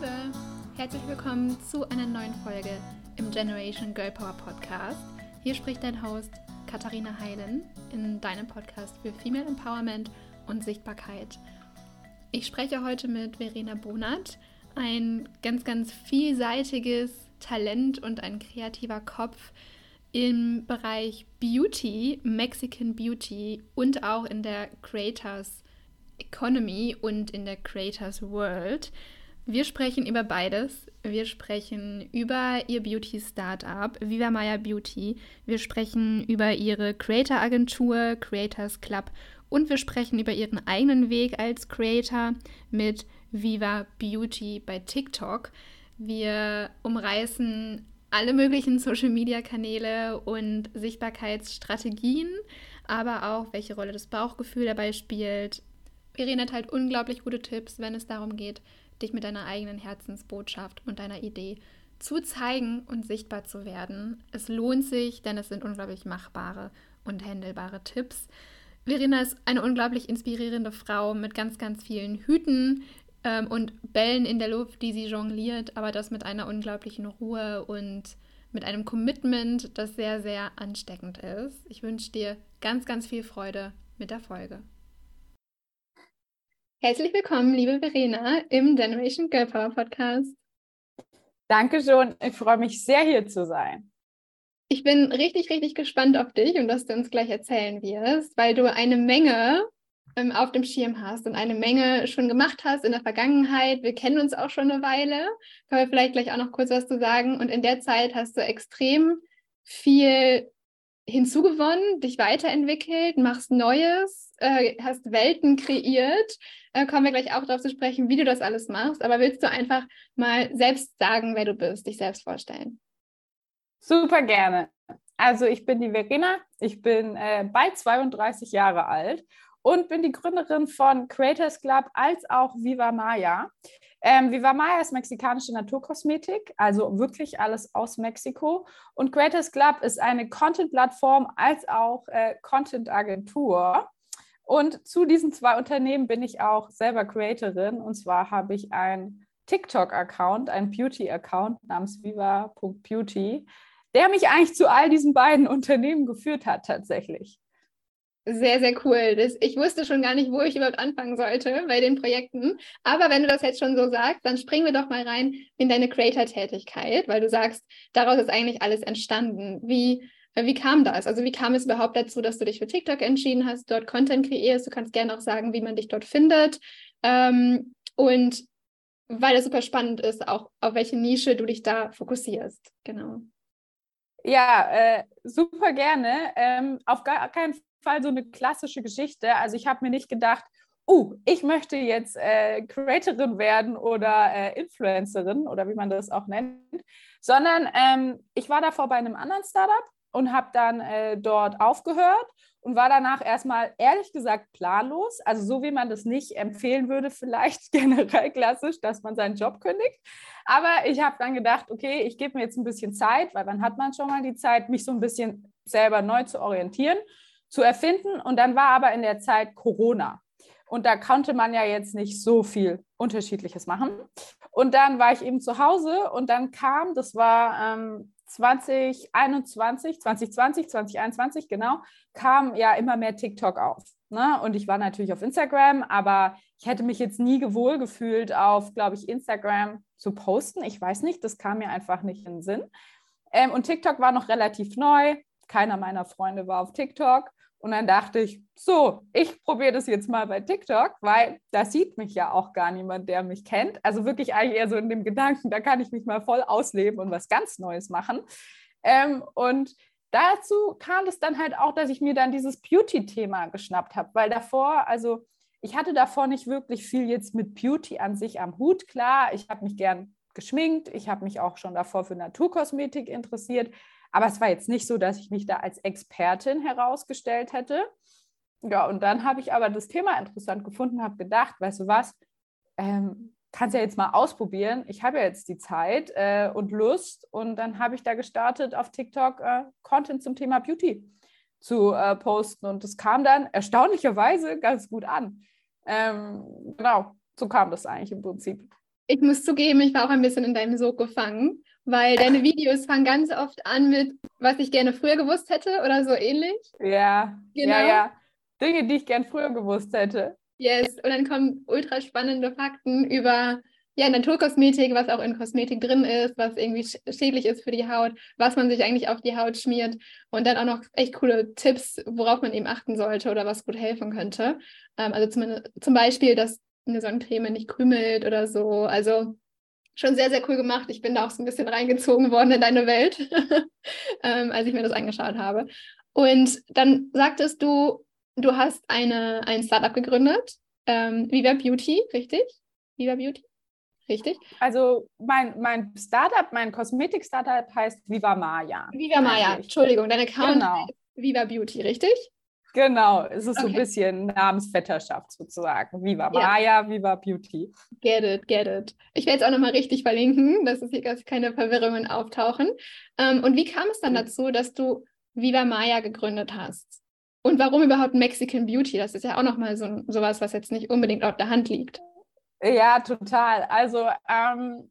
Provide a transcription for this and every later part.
Liebe, herzlich willkommen zu einer neuen Folge im Generation Girl Power Podcast. Hier spricht dein Host Katharina Heilen in deinem Podcast für Female Empowerment und Sichtbarkeit. Ich spreche heute mit Verena Bonat, ein ganz, ganz vielseitiges Talent und ein kreativer Kopf im Bereich Beauty, Mexican Beauty und auch in der Creators Economy und in der Creators World. Wir sprechen über beides. Wir sprechen über ihr Beauty-Startup, Viva Maya Beauty. Wir sprechen über ihre Creator-Agentur, Creators Club. Und wir sprechen über ihren eigenen Weg als Creator mit Viva Beauty bei TikTok. Wir umreißen alle möglichen Social-Media-Kanäle und Sichtbarkeitsstrategien, aber auch, welche Rolle das Bauchgefühl dabei spielt. Verena hat halt unglaublich gute Tipps, wenn es darum geht, dich mit deiner eigenen Herzensbotschaft und deiner Idee zu zeigen und sichtbar zu werden. Es lohnt sich, denn es sind unglaublich machbare und handelbare Tipps. Verena ist eine unglaublich inspirierende Frau mit ganz, ganz vielen Hüten ähm, und Bällen in der Luft, die sie jongliert, aber das mit einer unglaublichen Ruhe und mit einem Commitment, das sehr, sehr ansteckend ist. Ich wünsche dir ganz, ganz viel Freude mit der Folge. Herzlich willkommen, liebe Verena, im Generation Girl Power Podcast. Danke schon, ich freue mich sehr, hier zu sein. Ich bin richtig, richtig gespannt auf dich und was du uns gleich erzählen wirst, weil du eine Menge ähm, auf dem Schirm hast und eine Menge schon gemacht hast in der Vergangenheit. Wir kennen uns auch schon eine Weile. Können wir vielleicht gleich auch noch kurz was zu sagen. Und in der Zeit hast du extrem viel hinzugewonnen, dich weiterentwickelt, machst Neues, äh, hast Welten kreiert. Äh, kommen wir gleich auch darauf zu sprechen, wie du das alles machst. Aber willst du einfach mal selbst sagen, wer du bist, dich selbst vorstellen? Super gerne. Also ich bin die Verena, ich bin äh, bald 32 Jahre alt und bin die Gründerin von Creators Club als auch Viva Maya. Ähm, Viva Maya ist mexikanische Naturkosmetik, also wirklich alles aus Mexiko. Und Creators Club ist eine Content-Plattform als auch äh, Content-Agentur. Und zu diesen zwei Unternehmen bin ich auch selber Creatorin. Und zwar habe ich einen TikTok-Account, einen Beauty-Account namens viva.beauty, der mich eigentlich zu all diesen beiden Unternehmen geführt hat tatsächlich. Sehr, sehr cool. Das, ich wusste schon gar nicht, wo ich überhaupt anfangen sollte bei den Projekten. Aber wenn du das jetzt schon so sagst, dann springen wir doch mal rein in deine Creator-Tätigkeit, weil du sagst, daraus ist eigentlich alles entstanden. Wie, wie kam das? Also wie kam es überhaupt dazu, dass du dich für TikTok entschieden hast, dort Content kreierst? Du kannst gerne auch sagen, wie man dich dort findet. Ähm, und weil es super spannend ist, auch auf welche Nische du dich da fokussierst. Genau. Ja, äh, super gerne. Ähm, auf gar keinen Fall so eine klassische Geschichte. Also ich habe mir nicht gedacht, oh, ich möchte jetzt äh, Creatorin werden oder äh, Influencerin oder wie man das auch nennt, sondern ähm, ich war davor bei einem anderen Startup und habe dann äh, dort aufgehört und war danach erstmal ehrlich gesagt planlos. Also so wie man das nicht empfehlen würde, vielleicht generell klassisch, dass man seinen Job kündigt. Aber ich habe dann gedacht, okay, ich gebe mir jetzt ein bisschen Zeit, weil dann hat man schon mal die Zeit, mich so ein bisschen selber neu zu orientieren zu erfinden. Und dann war aber in der Zeit Corona. Und da konnte man ja jetzt nicht so viel Unterschiedliches machen. Und dann war ich eben zu Hause und dann kam, das war ähm, 2021, 2020, 2021, genau, kam ja immer mehr TikTok auf. Ne? Und ich war natürlich auf Instagram, aber ich hätte mich jetzt nie gewohl gefühlt, auf, glaube ich, Instagram zu posten. Ich weiß nicht, das kam mir einfach nicht in den Sinn. Ähm, und TikTok war noch relativ neu. Keiner meiner Freunde war auf TikTok. Und dann dachte ich, so, ich probiere das jetzt mal bei TikTok, weil da sieht mich ja auch gar niemand, der mich kennt. Also wirklich eigentlich eher so in dem Gedanken, da kann ich mich mal voll ausleben und was ganz Neues machen. Ähm, und dazu kam es dann halt auch, dass ich mir dann dieses Beauty-Thema geschnappt habe, weil davor, also ich hatte davor nicht wirklich viel jetzt mit Beauty an sich am Hut. Klar, ich habe mich gern geschminkt, ich habe mich auch schon davor für Naturkosmetik interessiert, aber es war jetzt nicht so, dass ich mich da als Expertin herausgestellt hätte. Ja, und dann habe ich aber das Thema interessant gefunden, habe gedacht, weißt du was, ähm, kannst ja jetzt mal ausprobieren. Ich habe ja jetzt die Zeit äh, und Lust. Und dann habe ich da gestartet, auf TikTok äh, Content zum Thema Beauty zu äh, posten. Und das kam dann erstaunlicherweise ganz gut an. Ähm, genau, so kam das eigentlich im Prinzip. Ich muss zugeben, ich war auch ein bisschen in deinem Sog gefangen, weil deine Videos fangen ganz oft an mit, was ich gerne früher gewusst hätte oder so ähnlich. Ja, genau. ja, ja. Dinge, die ich gern früher gewusst hätte. Yes, und dann kommen ultra spannende Fakten über ja, Naturkosmetik, was auch in Kosmetik drin ist, was irgendwie schädlich ist für die Haut, was man sich eigentlich auf die Haut schmiert und dann auch noch echt coole Tipps, worauf man eben achten sollte oder was gut helfen könnte. Ähm, also zum, zum Beispiel, dass eine Sonnencreme nicht krümelt oder so. Also schon sehr, sehr cool gemacht. Ich bin da auch so ein bisschen reingezogen worden in deine Welt, ähm, als ich mir das angeschaut habe. Und dann sagtest du, du hast eine, ein Startup gegründet, ähm, Viva Beauty, richtig? Viva Beauty? Richtig? Also mein, mein Startup, mein Kosmetik-Startup heißt Viva Maya. Viva Maya, Entschuldigung, dein Account genau. Viva Beauty, richtig? Genau, es ist okay. so ein bisschen Namensvetterschaft sozusagen. Viva Maya, Viva Beauty. Get it, get it. Ich werde es auch nochmal richtig verlinken, dass es hier keine Verwirrungen auftauchen. Ähm, und wie kam es dann dazu, dass du Viva Maya gegründet hast? Und warum überhaupt Mexican Beauty? Das ist ja auch nochmal so sowas, was jetzt nicht unbedingt auf der Hand liegt. Ja, total. Also ähm,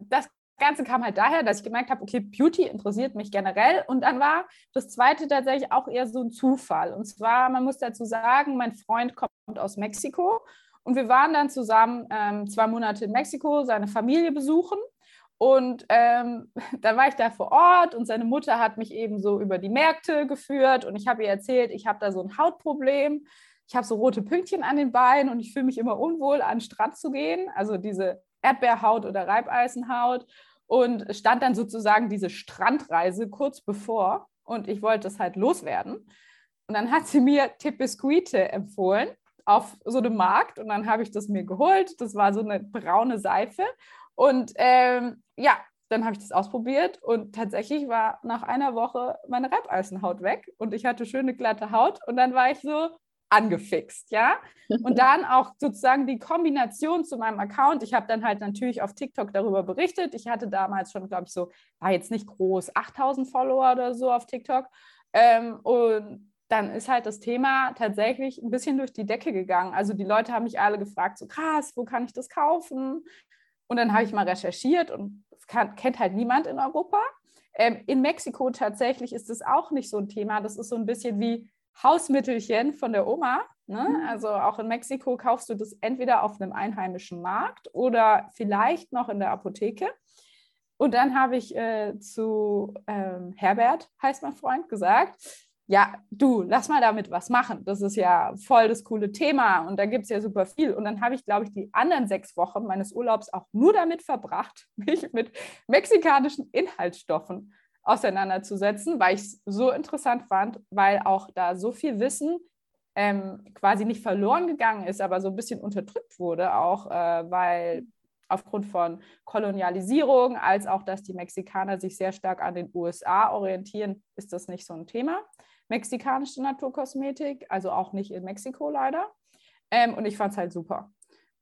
das Ganze kam halt daher, dass ich gemerkt habe, okay, Beauty interessiert mich generell. Und dann war das zweite tatsächlich auch eher so ein Zufall. Und zwar, man muss dazu sagen, mein Freund kommt aus Mexiko und wir waren dann zusammen ähm, zwei Monate in Mexiko, seine Familie besuchen. Und ähm, dann war ich da vor Ort und seine Mutter hat mich eben so über die Märkte geführt und ich habe ihr erzählt, ich habe da so ein Hautproblem ich habe so rote Pünktchen an den Beinen und ich fühle mich immer unwohl, an den Strand zu gehen. Also diese Erdbeerhaut oder Reibeisenhaut. Und stand dann sozusagen diese Strandreise kurz bevor und ich wollte es halt loswerden. Und dann hat sie mir Tepescuite empfohlen auf so einem Markt und dann habe ich das mir geholt. Das war so eine braune Seife. Und ähm, ja, dann habe ich das ausprobiert und tatsächlich war nach einer Woche meine Reibeisenhaut weg und ich hatte schöne glatte Haut und dann war ich so, angefixt, ja. Und dann auch sozusagen die Kombination zu meinem Account. Ich habe dann halt natürlich auf TikTok darüber berichtet. Ich hatte damals schon, glaube ich, so, war jetzt nicht groß, 8000 Follower oder so auf TikTok. Ähm, und dann ist halt das Thema tatsächlich ein bisschen durch die Decke gegangen. Also die Leute haben mich alle gefragt, so krass, wo kann ich das kaufen? Und dann habe ich mal recherchiert und das kann, kennt halt niemand in Europa. Ähm, in Mexiko tatsächlich ist es auch nicht so ein Thema. Das ist so ein bisschen wie Hausmittelchen von der Oma. Ne? Mhm. Also auch in Mexiko kaufst du das entweder auf einem einheimischen Markt oder vielleicht noch in der Apotheke. Und dann habe ich äh, zu ähm, Herbert, heißt mein Freund, gesagt, ja, du, lass mal damit was machen. Das ist ja voll das coole Thema und da gibt es ja super viel. Und dann habe ich, glaube ich, die anderen sechs Wochen meines Urlaubs auch nur damit verbracht, mich mit mexikanischen Inhaltsstoffen auseinanderzusetzen, weil ich es so interessant fand, weil auch da so viel Wissen ähm, quasi nicht verloren gegangen ist, aber so ein bisschen unterdrückt wurde, auch äh, weil aufgrund von Kolonialisierung, als auch, dass die Mexikaner sich sehr stark an den USA orientieren, ist das nicht so ein Thema. Mexikanische Naturkosmetik, also auch nicht in Mexiko leider. Ähm, und ich fand es halt super.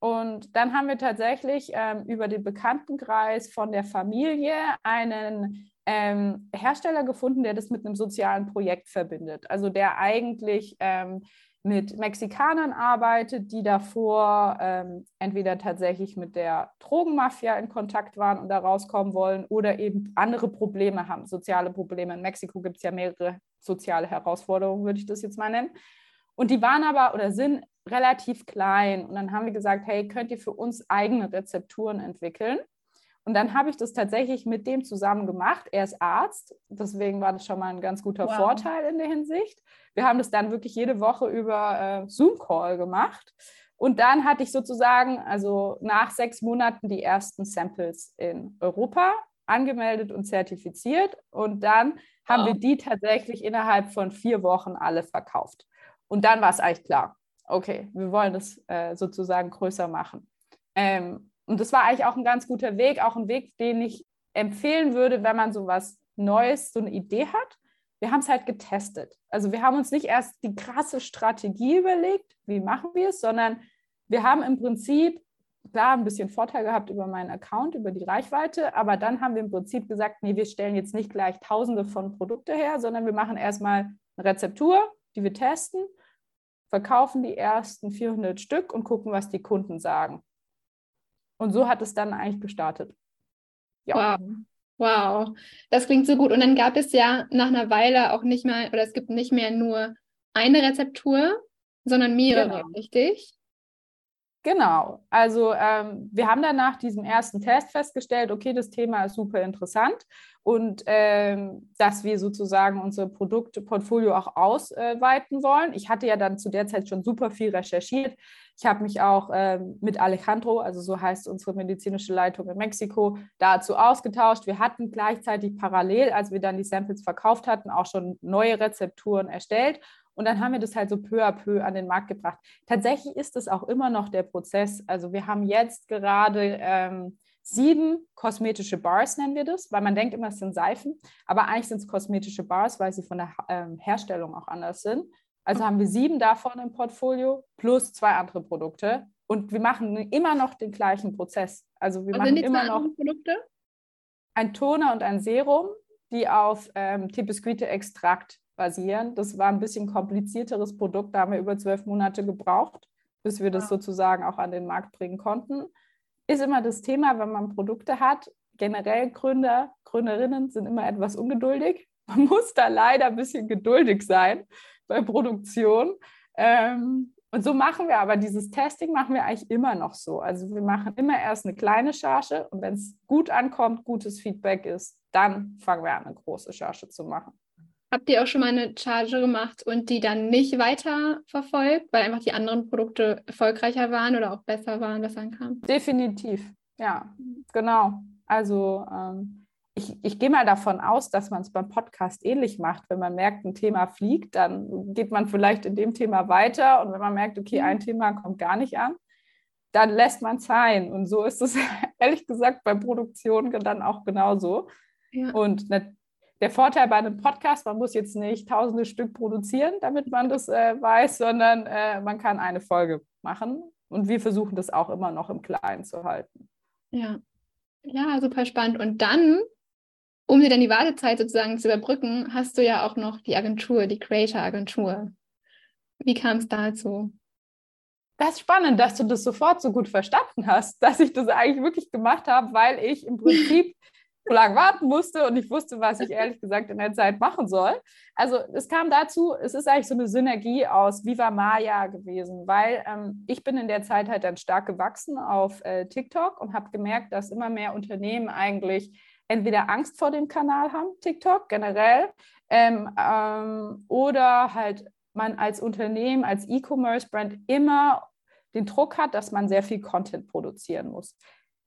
Und dann haben wir tatsächlich ähm, über den Bekanntenkreis von der Familie einen ähm, Hersteller gefunden, der das mit einem sozialen Projekt verbindet. Also der eigentlich ähm, mit Mexikanern arbeitet, die davor ähm, entweder tatsächlich mit der Drogenmafia in Kontakt waren und da rauskommen wollen oder eben andere Probleme haben, soziale Probleme. In Mexiko gibt es ja mehrere soziale Herausforderungen, würde ich das jetzt mal nennen. Und die waren aber oder sind relativ klein. Und dann haben wir gesagt, hey, könnt ihr für uns eigene Rezepturen entwickeln? Und dann habe ich das tatsächlich mit dem zusammen gemacht. Er ist Arzt, deswegen war das schon mal ein ganz guter wow. Vorteil in der Hinsicht. Wir haben das dann wirklich jede Woche über äh, Zoom-Call gemacht. Und dann hatte ich sozusagen, also nach sechs Monaten, die ersten Samples in Europa angemeldet und zertifiziert. Und dann haben wow. wir die tatsächlich innerhalb von vier Wochen alle verkauft. Und dann war es eigentlich klar, okay, wir wollen das äh, sozusagen größer machen. Ähm, und das war eigentlich auch ein ganz guter Weg, auch ein Weg, den ich empfehlen würde, wenn man so was Neues, so eine Idee hat. Wir haben es halt getestet. Also wir haben uns nicht erst die krasse Strategie überlegt, wie machen wir es, sondern wir haben im Prinzip klar ein bisschen Vorteil gehabt über meinen Account, über die Reichweite, aber dann haben wir im Prinzip gesagt, nee, wir stellen jetzt nicht gleich tausende von Produkte her, sondern wir machen erstmal eine Rezeptur, die wir testen, verkaufen die ersten 400 Stück und gucken, was die Kunden sagen. Und so hat es dann eigentlich gestartet. Ja. Wow. Wow, das klingt so gut. Und dann gab es ja nach einer Weile auch nicht mehr, oder es gibt nicht mehr nur eine Rezeptur, sondern mehrere, genau. richtig? Genau. Also ähm, wir haben dann nach diesem ersten Test festgestellt, okay, das Thema ist super interessant und ähm, dass wir sozusagen unser Produktportfolio auch ausweiten wollen. Ich hatte ja dann zu der Zeit schon super viel recherchiert. Ich habe mich auch ähm, mit Alejandro, also so heißt unsere medizinische Leitung in Mexiko, dazu ausgetauscht. Wir hatten gleichzeitig parallel, als wir dann die Samples verkauft hatten, auch schon neue Rezepturen erstellt und dann haben wir das halt so peu à peu an den Markt gebracht. Tatsächlich ist es auch immer noch der Prozess. Also wir haben jetzt gerade ähm, sieben kosmetische Bars, nennen wir das, weil man denkt immer, es sind Seifen, aber eigentlich sind es kosmetische Bars, weil sie von der ähm, Herstellung auch anders sind. Also haben wir sieben davon im Portfolio plus zwei andere Produkte. Und wir machen immer noch den gleichen Prozess. Also wir Was machen immer noch Produkte? ein Toner und ein Serum, die auf ähm, Tepesquite-Extrakt basieren. Das war ein bisschen komplizierteres Produkt, da haben wir über zwölf Monate gebraucht, bis wir das sozusagen auch an den Markt bringen konnten. Ist immer das Thema, wenn man Produkte hat. Generell Gründer, Gründerinnen sind immer etwas ungeduldig. Man muss da leider ein bisschen geduldig sein bei Produktion. Ähm, und so machen wir aber dieses Testing machen wir eigentlich immer noch so. Also wir machen immer erst eine kleine Charge und wenn es gut ankommt, gutes Feedback ist, dann fangen wir an, eine große Charge zu machen. Habt ihr auch schon mal eine Charge gemacht und die dann nicht weiter verfolgt, weil einfach die anderen Produkte erfolgreicher waren oder auch besser waren, was ankam? Definitiv, ja, genau. Also ähm, ich, ich gehe mal davon aus, dass man es beim Podcast ähnlich macht. Wenn man merkt, ein Thema fliegt, dann geht man vielleicht in dem Thema weiter und wenn man merkt, okay, ein mhm. Thema kommt gar nicht an, dann lässt man es sein. Und so ist es ehrlich gesagt bei Produktionen dann auch genauso. Ja. Und der Vorteil bei einem Podcast, man muss jetzt nicht tausende Stück produzieren, damit man das äh, weiß, sondern äh, man kann eine Folge machen. Und wir versuchen das auch immer noch im Kleinen zu halten. Ja, ja, super spannend. Und dann, um dir dann die Wartezeit sozusagen zu überbrücken, hast du ja auch noch die Agentur, die Creator-Agentur. Wie kam es dazu? Das ist spannend, dass du das sofort so gut verstanden hast, dass ich das eigentlich wirklich gemacht habe, weil ich im Prinzip so lange warten musste und ich wusste, was ich ehrlich gesagt in der Zeit machen soll. Also es kam dazu, es ist eigentlich so eine Synergie aus Viva Maya gewesen, weil ähm, ich bin in der Zeit halt dann stark gewachsen auf äh, TikTok und habe gemerkt, dass immer mehr Unternehmen eigentlich entweder Angst vor dem Kanal haben, TikTok generell, ähm, ähm, oder halt man als Unternehmen, als E-Commerce-Brand immer den Druck hat, dass man sehr viel Content produzieren muss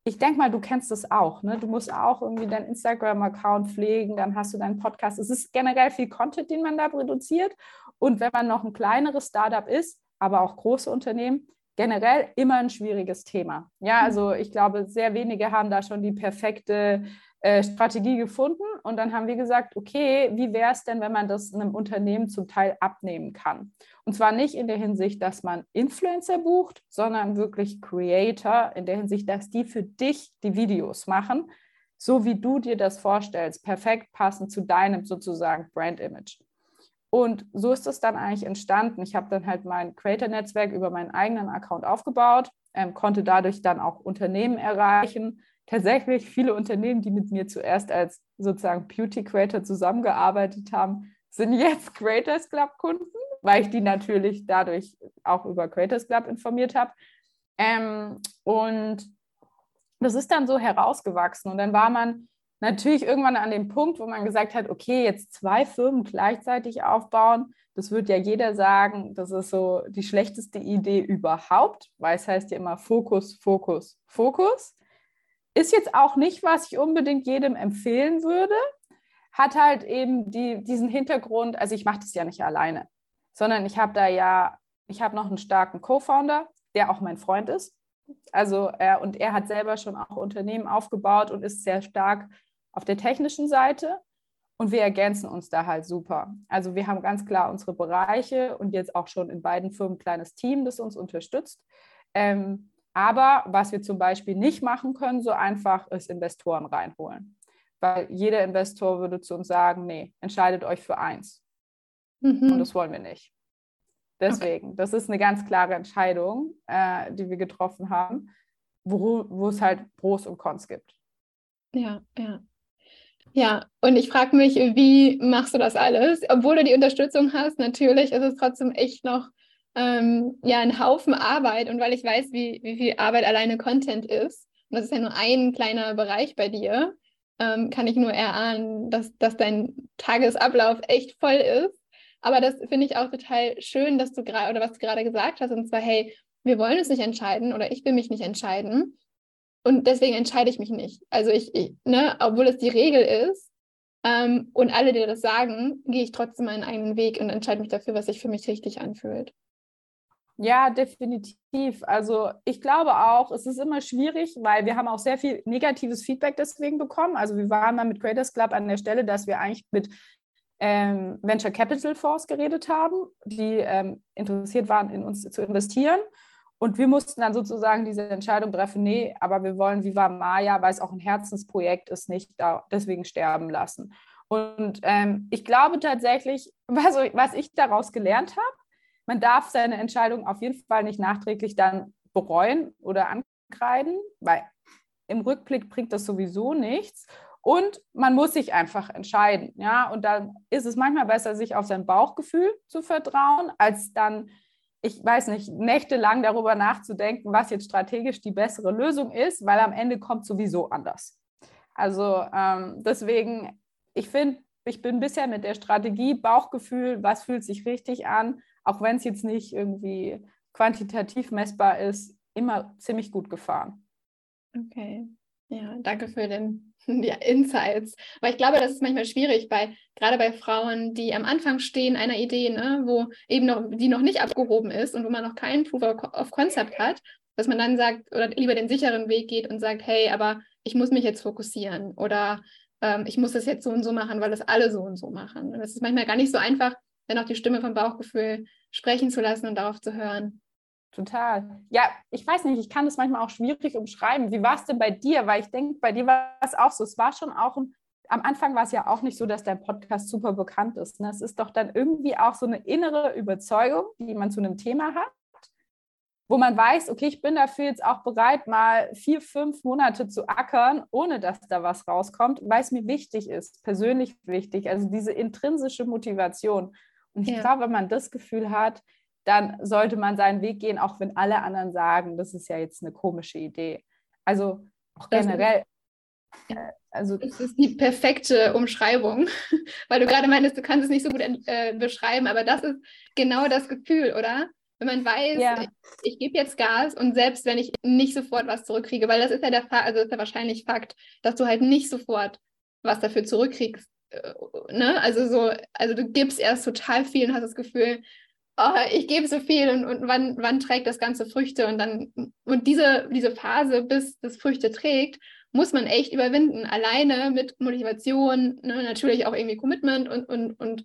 ich denke mal, du kennst das auch. Ne? Du musst auch irgendwie deinen Instagram-Account pflegen, dann hast du deinen Podcast. Es ist generell viel Content, den man da produziert. Und wenn man noch ein kleineres Startup ist, aber auch große Unternehmen, generell immer ein schwieriges Thema. Ja, also ich glaube, sehr wenige haben da schon die perfekte äh, Strategie gefunden. Und dann haben wir gesagt, okay, wie wäre es denn, wenn man das einem Unternehmen zum Teil abnehmen kann? Und zwar nicht in der Hinsicht, dass man Influencer bucht, sondern wirklich Creator, in der Hinsicht, dass die für dich die Videos machen, so wie du dir das vorstellst, perfekt passend zu deinem sozusagen Brand-Image. Und so ist es dann eigentlich entstanden. Ich habe dann halt mein Creator-Netzwerk über meinen eigenen Account aufgebaut, ähm, konnte dadurch dann auch Unternehmen erreichen, tatsächlich viele Unternehmen, die mit mir zuerst als sozusagen Beauty Creator zusammengearbeitet haben, sind jetzt Creators Club Kunden, weil ich die natürlich dadurch auch über Creators Club informiert habe. Ähm, und das ist dann so herausgewachsen. Und dann war man natürlich irgendwann an dem Punkt, wo man gesagt hat, okay, jetzt zwei Firmen gleichzeitig aufbauen, das wird ja jeder sagen, das ist so die schlechteste Idee überhaupt, weil es heißt ja immer Fokus, Fokus, Fokus. Ist jetzt auch nicht, was ich unbedingt jedem empfehlen würde. Hat halt eben die, diesen Hintergrund, also ich mache das ja nicht alleine, sondern ich habe da ja, ich habe noch einen starken Co-Founder, der auch mein Freund ist. Also er und er hat selber schon auch Unternehmen aufgebaut und ist sehr stark auf der technischen Seite. Und wir ergänzen uns da halt super. Also wir haben ganz klar unsere Bereiche und jetzt auch schon in beiden Firmen ein kleines Team, das uns unterstützt. Ähm, aber was wir zum Beispiel nicht machen können, so einfach ist Investoren reinholen. Weil jeder Investor würde zu uns sagen, nee, entscheidet euch für eins. Mhm. Und das wollen wir nicht. Deswegen, okay. das ist eine ganz klare Entscheidung, äh, die wir getroffen haben. wo, wo es halt Pros und Cons gibt. Ja, ja. Ja, und ich frage mich, wie machst du das alles? Obwohl du die Unterstützung hast, natürlich ist es trotzdem echt noch ähm, ja, ein Haufen Arbeit. Und weil ich weiß, wie, wie viel Arbeit alleine Content ist, und das ist ja nur ein kleiner Bereich bei dir, ähm, kann ich nur erahnen, dass, dass dein Tagesablauf echt voll ist. Aber das finde ich auch total schön, dass du gerade, oder was du gerade gesagt hast, und zwar, hey, wir wollen uns nicht entscheiden oder ich will mich nicht entscheiden. Und deswegen entscheide ich mich nicht. Also ich, ich ne, obwohl es die Regel ist, ähm, und alle, die das sagen, gehe ich trotzdem meinen eigenen Weg und entscheide mich dafür, was sich für mich richtig anfühlt. Ja, definitiv. Also ich glaube auch, es ist immer schwierig, weil wir haben auch sehr viel negatives Feedback deswegen bekommen. Also wir waren mal mit Creators Club an der Stelle, dass wir eigentlich mit ähm, Venture Capital Fonds geredet haben, die ähm, interessiert waren, in uns zu investieren. Und wir mussten dann sozusagen diese Entscheidung treffen, nee, aber wir wollen Viva Maya, weil es auch ein Herzensprojekt ist, nicht da, deswegen sterben lassen. Und ähm, ich glaube tatsächlich, was, was ich daraus gelernt habe, man darf seine Entscheidung auf jeden Fall nicht nachträglich dann bereuen oder ankreiden, weil im Rückblick bringt das sowieso nichts. Und man muss sich einfach entscheiden, ja. Und dann ist es manchmal besser, sich auf sein Bauchgefühl zu vertrauen, als dann, ich weiß nicht, nächtelang darüber nachzudenken, was jetzt strategisch die bessere Lösung ist, weil am Ende kommt sowieso anders. Also ähm, deswegen, ich finde, ich bin bisher mit der Strategie Bauchgefühl, was fühlt sich richtig an, auch wenn es jetzt nicht irgendwie quantitativ messbar ist, immer ziemlich gut gefahren. Okay. Ja, danke für den, die Insights. Aber ich glaube, das ist manchmal schwierig, bei, gerade bei Frauen, die am Anfang stehen einer Idee, ne, wo eben noch, die noch nicht abgehoben ist und wo man noch keinen Proof of Concept hat, dass man dann sagt, oder lieber den sicheren Weg geht und sagt, hey, aber ich muss mich jetzt fokussieren oder ähm, ich muss das jetzt so und so machen, weil das alle so und so machen. Und das ist manchmal gar nicht so einfach, dann auch die Stimme vom Bauchgefühl sprechen zu lassen und darauf zu hören. Total. Ja, ich weiß nicht, ich kann das manchmal auch schwierig umschreiben. Wie war es denn bei dir? Weil ich denke, bei dir war es auch so. Es war schon auch ein, am Anfang war es ja auch nicht so, dass dein Podcast super bekannt ist. Ne? Es ist doch dann irgendwie auch so eine innere Überzeugung, die man zu einem Thema hat, wo man weiß, okay, ich bin dafür jetzt auch bereit, mal vier, fünf Monate zu ackern, ohne dass da was rauskommt, weil es mir wichtig ist, persönlich wichtig. Also diese intrinsische Motivation. Und ich ja. glaube, wenn man das Gefühl hat, dann sollte man seinen Weg gehen, auch wenn alle anderen sagen, das ist ja jetzt eine komische Idee. Also auch generell. Ja. Äh, also das ist die perfekte Umschreibung, weil du gerade meinst, du kannst es nicht so gut äh, beschreiben, aber das ist genau das Gefühl, oder? Wenn man weiß, ja. ich, ich gebe jetzt Gas und selbst wenn ich nicht sofort was zurückkriege, weil das ist ja der Fall, also ist ja wahrscheinlich Fakt, dass du halt nicht sofort was dafür zurückkriegst, ne? Also so, also du gibst erst total viel und hast das Gefühl, oh, ich gebe so viel und, und wann, wann trägt das Ganze Früchte und dann, und diese, diese Phase, bis das Früchte trägt, muss man echt überwinden, alleine mit Motivation, ne? natürlich auch irgendwie Commitment und, und, und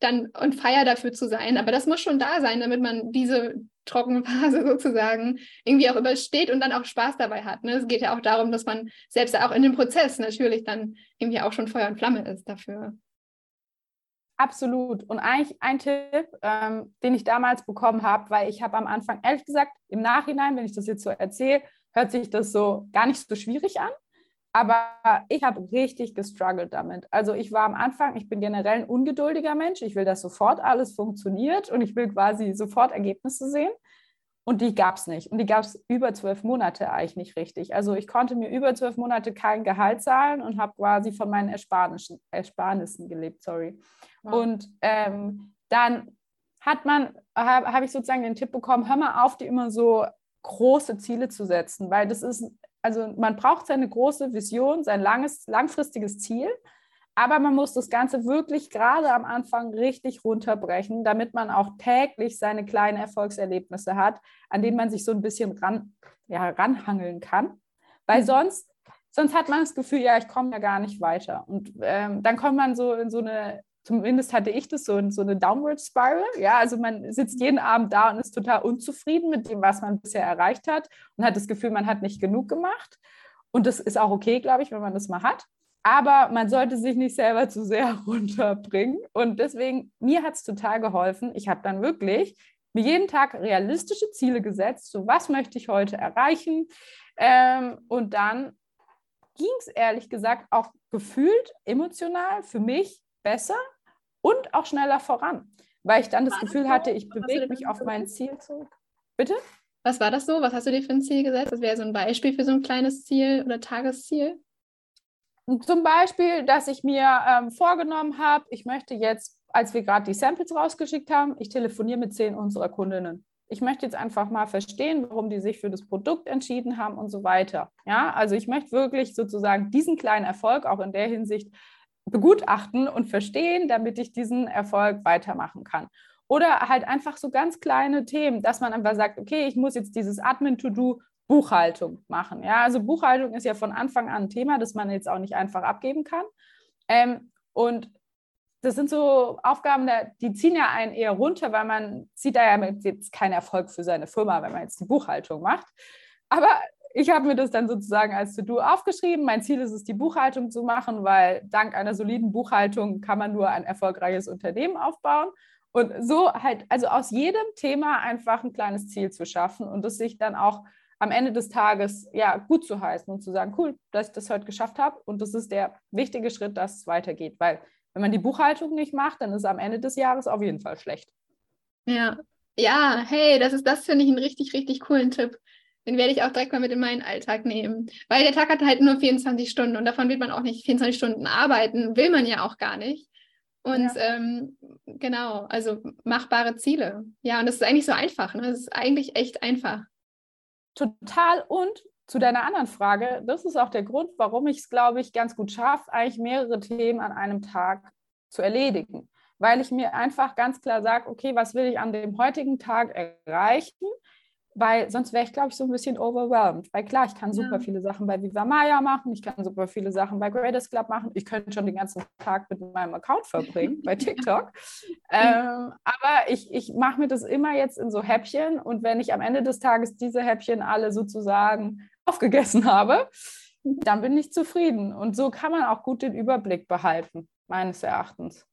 dann und Feier dafür zu sein. Aber das muss schon da sein, damit man diese trockene Phase sozusagen irgendwie auch übersteht und dann auch Spaß dabei hat. Ne? Es geht ja auch darum, dass man selbst auch in dem Prozess natürlich dann irgendwie auch schon Feuer und Flamme ist dafür. Absolut. Und eigentlich ein Tipp, ähm, den ich damals bekommen habe, weil ich habe am Anfang, ehrlich gesagt, im Nachhinein, wenn ich das jetzt so erzähle, hört sich das so gar nicht so schwierig an. Aber ich habe richtig gestruggelt damit. Also ich war am Anfang, ich bin generell ein ungeduldiger Mensch. Ich will, dass sofort alles funktioniert und ich will quasi sofort Ergebnisse sehen. Und die gab es nicht. Und die gab es über zwölf Monate eigentlich nicht richtig. Also ich konnte mir über zwölf Monate kein Gehalt zahlen und habe quasi von meinen Ersparnissen, Ersparnissen gelebt, sorry. Wow. Und ähm, dann hat man, habe hab ich sozusagen den Tipp bekommen, hör mal auf, dir immer so große Ziele zu setzen, weil das ist also man braucht seine große Vision, sein langes, langfristiges Ziel, aber man muss das Ganze wirklich gerade am Anfang richtig runterbrechen, damit man auch täglich seine kleinen Erfolgserlebnisse hat, an denen man sich so ein bisschen ran, ja, ranhangeln kann. Weil mhm. sonst, sonst hat man das Gefühl, ja, ich komme ja gar nicht weiter. Und ähm, dann kommt man so in so eine zumindest hatte ich das so, so eine Downward Spiral. Ja, also man sitzt jeden Abend da und ist total unzufrieden mit dem, was man bisher erreicht hat und hat das Gefühl, man hat nicht genug gemacht. Und das ist auch okay, glaube ich, wenn man das mal hat. Aber man sollte sich nicht selber zu sehr runterbringen. Und deswegen, mir hat es total geholfen. Ich habe dann wirklich mir jeden Tag realistische Ziele gesetzt, so was möchte ich heute erreichen. Ähm, und dann ging es ehrlich gesagt auch gefühlt emotional für mich besser und auch schneller voran, weil ich dann das Gefühl hatte, ich bewege mich auf mein Ziel zurück. Bitte? Was war das so? Was hast du dir für ein Ziel gesetzt? Das wäre so ein Beispiel für so ein kleines Ziel oder Tagesziel? Zum Beispiel, dass ich mir ähm, vorgenommen habe, ich möchte jetzt, als wir gerade die Samples rausgeschickt haben, ich telefoniere mit zehn unserer Kundinnen. Ich möchte jetzt einfach mal verstehen, warum die sich für das Produkt entschieden haben und so weiter. Ja, also ich möchte wirklich sozusagen diesen kleinen Erfolg auch in der Hinsicht begutachten und verstehen, damit ich diesen Erfolg weitermachen kann. Oder halt einfach so ganz kleine Themen, dass man einfach sagt, okay, ich muss jetzt dieses Admin-To-Do Buchhaltung machen. Ja, also Buchhaltung ist ja von Anfang an ein Thema, das man jetzt auch nicht einfach abgeben kann. Ähm, und das sind so Aufgaben, die ziehen ja einen eher runter, weil man sieht da ja jetzt keinen Erfolg für seine Firma, wenn man jetzt die Buchhaltung macht. Aber ich habe mir das dann sozusagen als To-Do aufgeschrieben. Mein Ziel ist es, die Buchhaltung zu machen, weil dank einer soliden Buchhaltung kann man nur ein erfolgreiches Unternehmen aufbauen. Und so halt, also aus jedem Thema einfach ein kleines Ziel zu schaffen und es sich dann auch am Ende des Tages ja gut zu heißen und zu sagen, cool, dass ich das heute geschafft habe. Und das ist der wichtige Schritt, dass es weitergeht. Weil wenn man die Buchhaltung nicht macht, dann ist es am Ende des Jahres auf jeden Fall schlecht. Ja, ja, hey, das ist das finde ich einen richtig, richtig coolen Tipp. Den werde ich auch direkt mal mit in meinen Alltag nehmen. Weil der Tag hat halt nur 24 Stunden und davon wird man auch nicht 24 Stunden arbeiten, will man ja auch gar nicht. Und ja. ähm, genau, also machbare Ziele. Ja, und das ist eigentlich so einfach. Ne? Das ist eigentlich echt einfach. Total. Und zu deiner anderen Frage, das ist auch der Grund, warum ich es, glaube ich, ganz gut schaffe, eigentlich mehrere Themen an einem Tag zu erledigen. Weil ich mir einfach ganz klar sage, okay, was will ich an dem heutigen Tag erreichen? Weil sonst wäre ich, glaube ich, so ein bisschen overwhelmed. Weil klar, ich kann super ja. viele Sachen bei Viva Maya machen, ich kann super viele Sachen bei Greatest Club machen, ich könnte schon den ganzen Tag mit meinem Account verbringen bei TikTok. ähm, aber ich, ich mache mir das immer jetzt in so Häppchen und wenn ich am Ende des Tages diese Häppchen alle sozusagen aufgegessen habe, dann bin ich zufrieden. Und so kann man auch gut den Überblick behalten, meines Erachtens.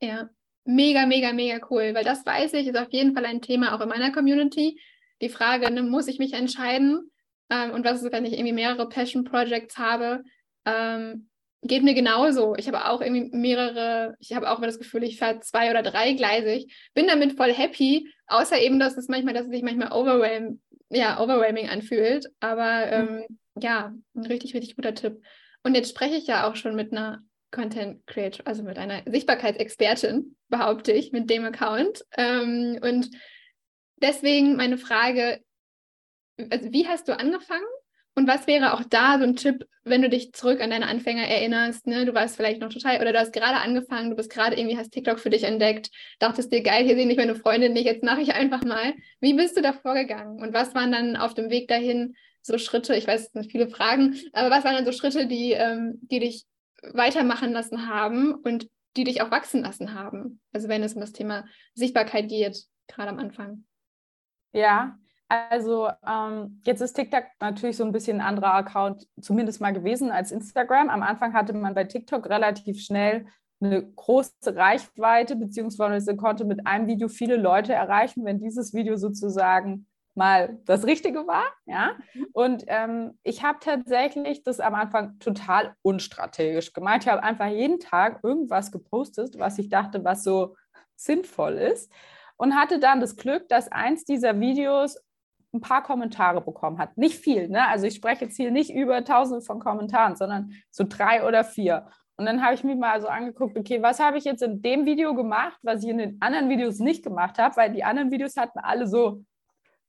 Ja, mega, mega, mega cool, weil das weiß ich, ist auf jeden Fall ein Thema auch in meiner Community die Frage, ne, muss ich mich entscheiden? Ähm, und was ist, wenn ich irgendwie mehrere Passion Projects habe? Ähm, geht mir genauso. Ich habe auch irgendwie mehrere, ich habe auch immer das Gefühl, ich fahre zwei oder dreigleisig, bin damit voll happy, außer eben, dass es manchmal, dass es sich manchmal overwhelm, ja, overwhelming anfühlt. Aber ähm, mhm. ja, ein richtig, richtig guter Tipp. Und jetzt spreche ich ja auch schon mit einer Content Creator, also mit einer Sichtbarkeitsexpertin, behaupte ich, mit dem Account. Ähm, und deswegen meine Frage, also wie hast du angefangen? Und was wäre auch da so ein Tipp, wenn du dich zurück an deine Anfänger erinnerst? Ne? Du warst vielleicht noch total, oder du hast gerade angefangen, du bist gerade irgendwie, hast TikTok für dich entdeckt, dachtest dir, geil, hier sehen dich meine Freundin nicht, jetzt mache ich einfach mal. Wie bist du da vorgegangen? Und was waren dann auf dem Weg dahin so Schritte? Ich weiß, es sind viele Fragen, aber was waren dann so Schritte, die, ähm, die dich weitermachen lassen haben und die dich auch wachsen lassen haben? Also wenn es um das Thema Sichtbarkeit geht, gerade am Anfang. Ja, also ähm, jetzt ist TikTok natürlich so ein bisschen ein anderer Account, zumindest mal gewesen als Instagram. Am Anfang hatte man bei TikTok relativ schnell eine große Reichweite, beziehungsweise konnte mit einem Video viele Leute erreichen, wenn dieses Video sozusagen mal das Richtige war. Ja? Mhm. Und ähm, ich habe tatsächlich das am Anfang total unstrategisch gemacht. Ich habe einfach jeden Tag irgendwas gepostet, was ich dachte, was so sinnvoll ist und hatte dann das Glück, dass eins dieser Videos ein paar Kommentare bekommen hat. Nicht viel, ne? Also ich spreche jetzt hier nicht über tausende von Kommentaren, sondern so drei oder vier. Und dann habe ich mir mal so angeguckt, okay, was habe ich jetzt in dem Video gemacht, was ich in den anderen Videos nicht gemacht habe, weil die anderen Videos hatten alle so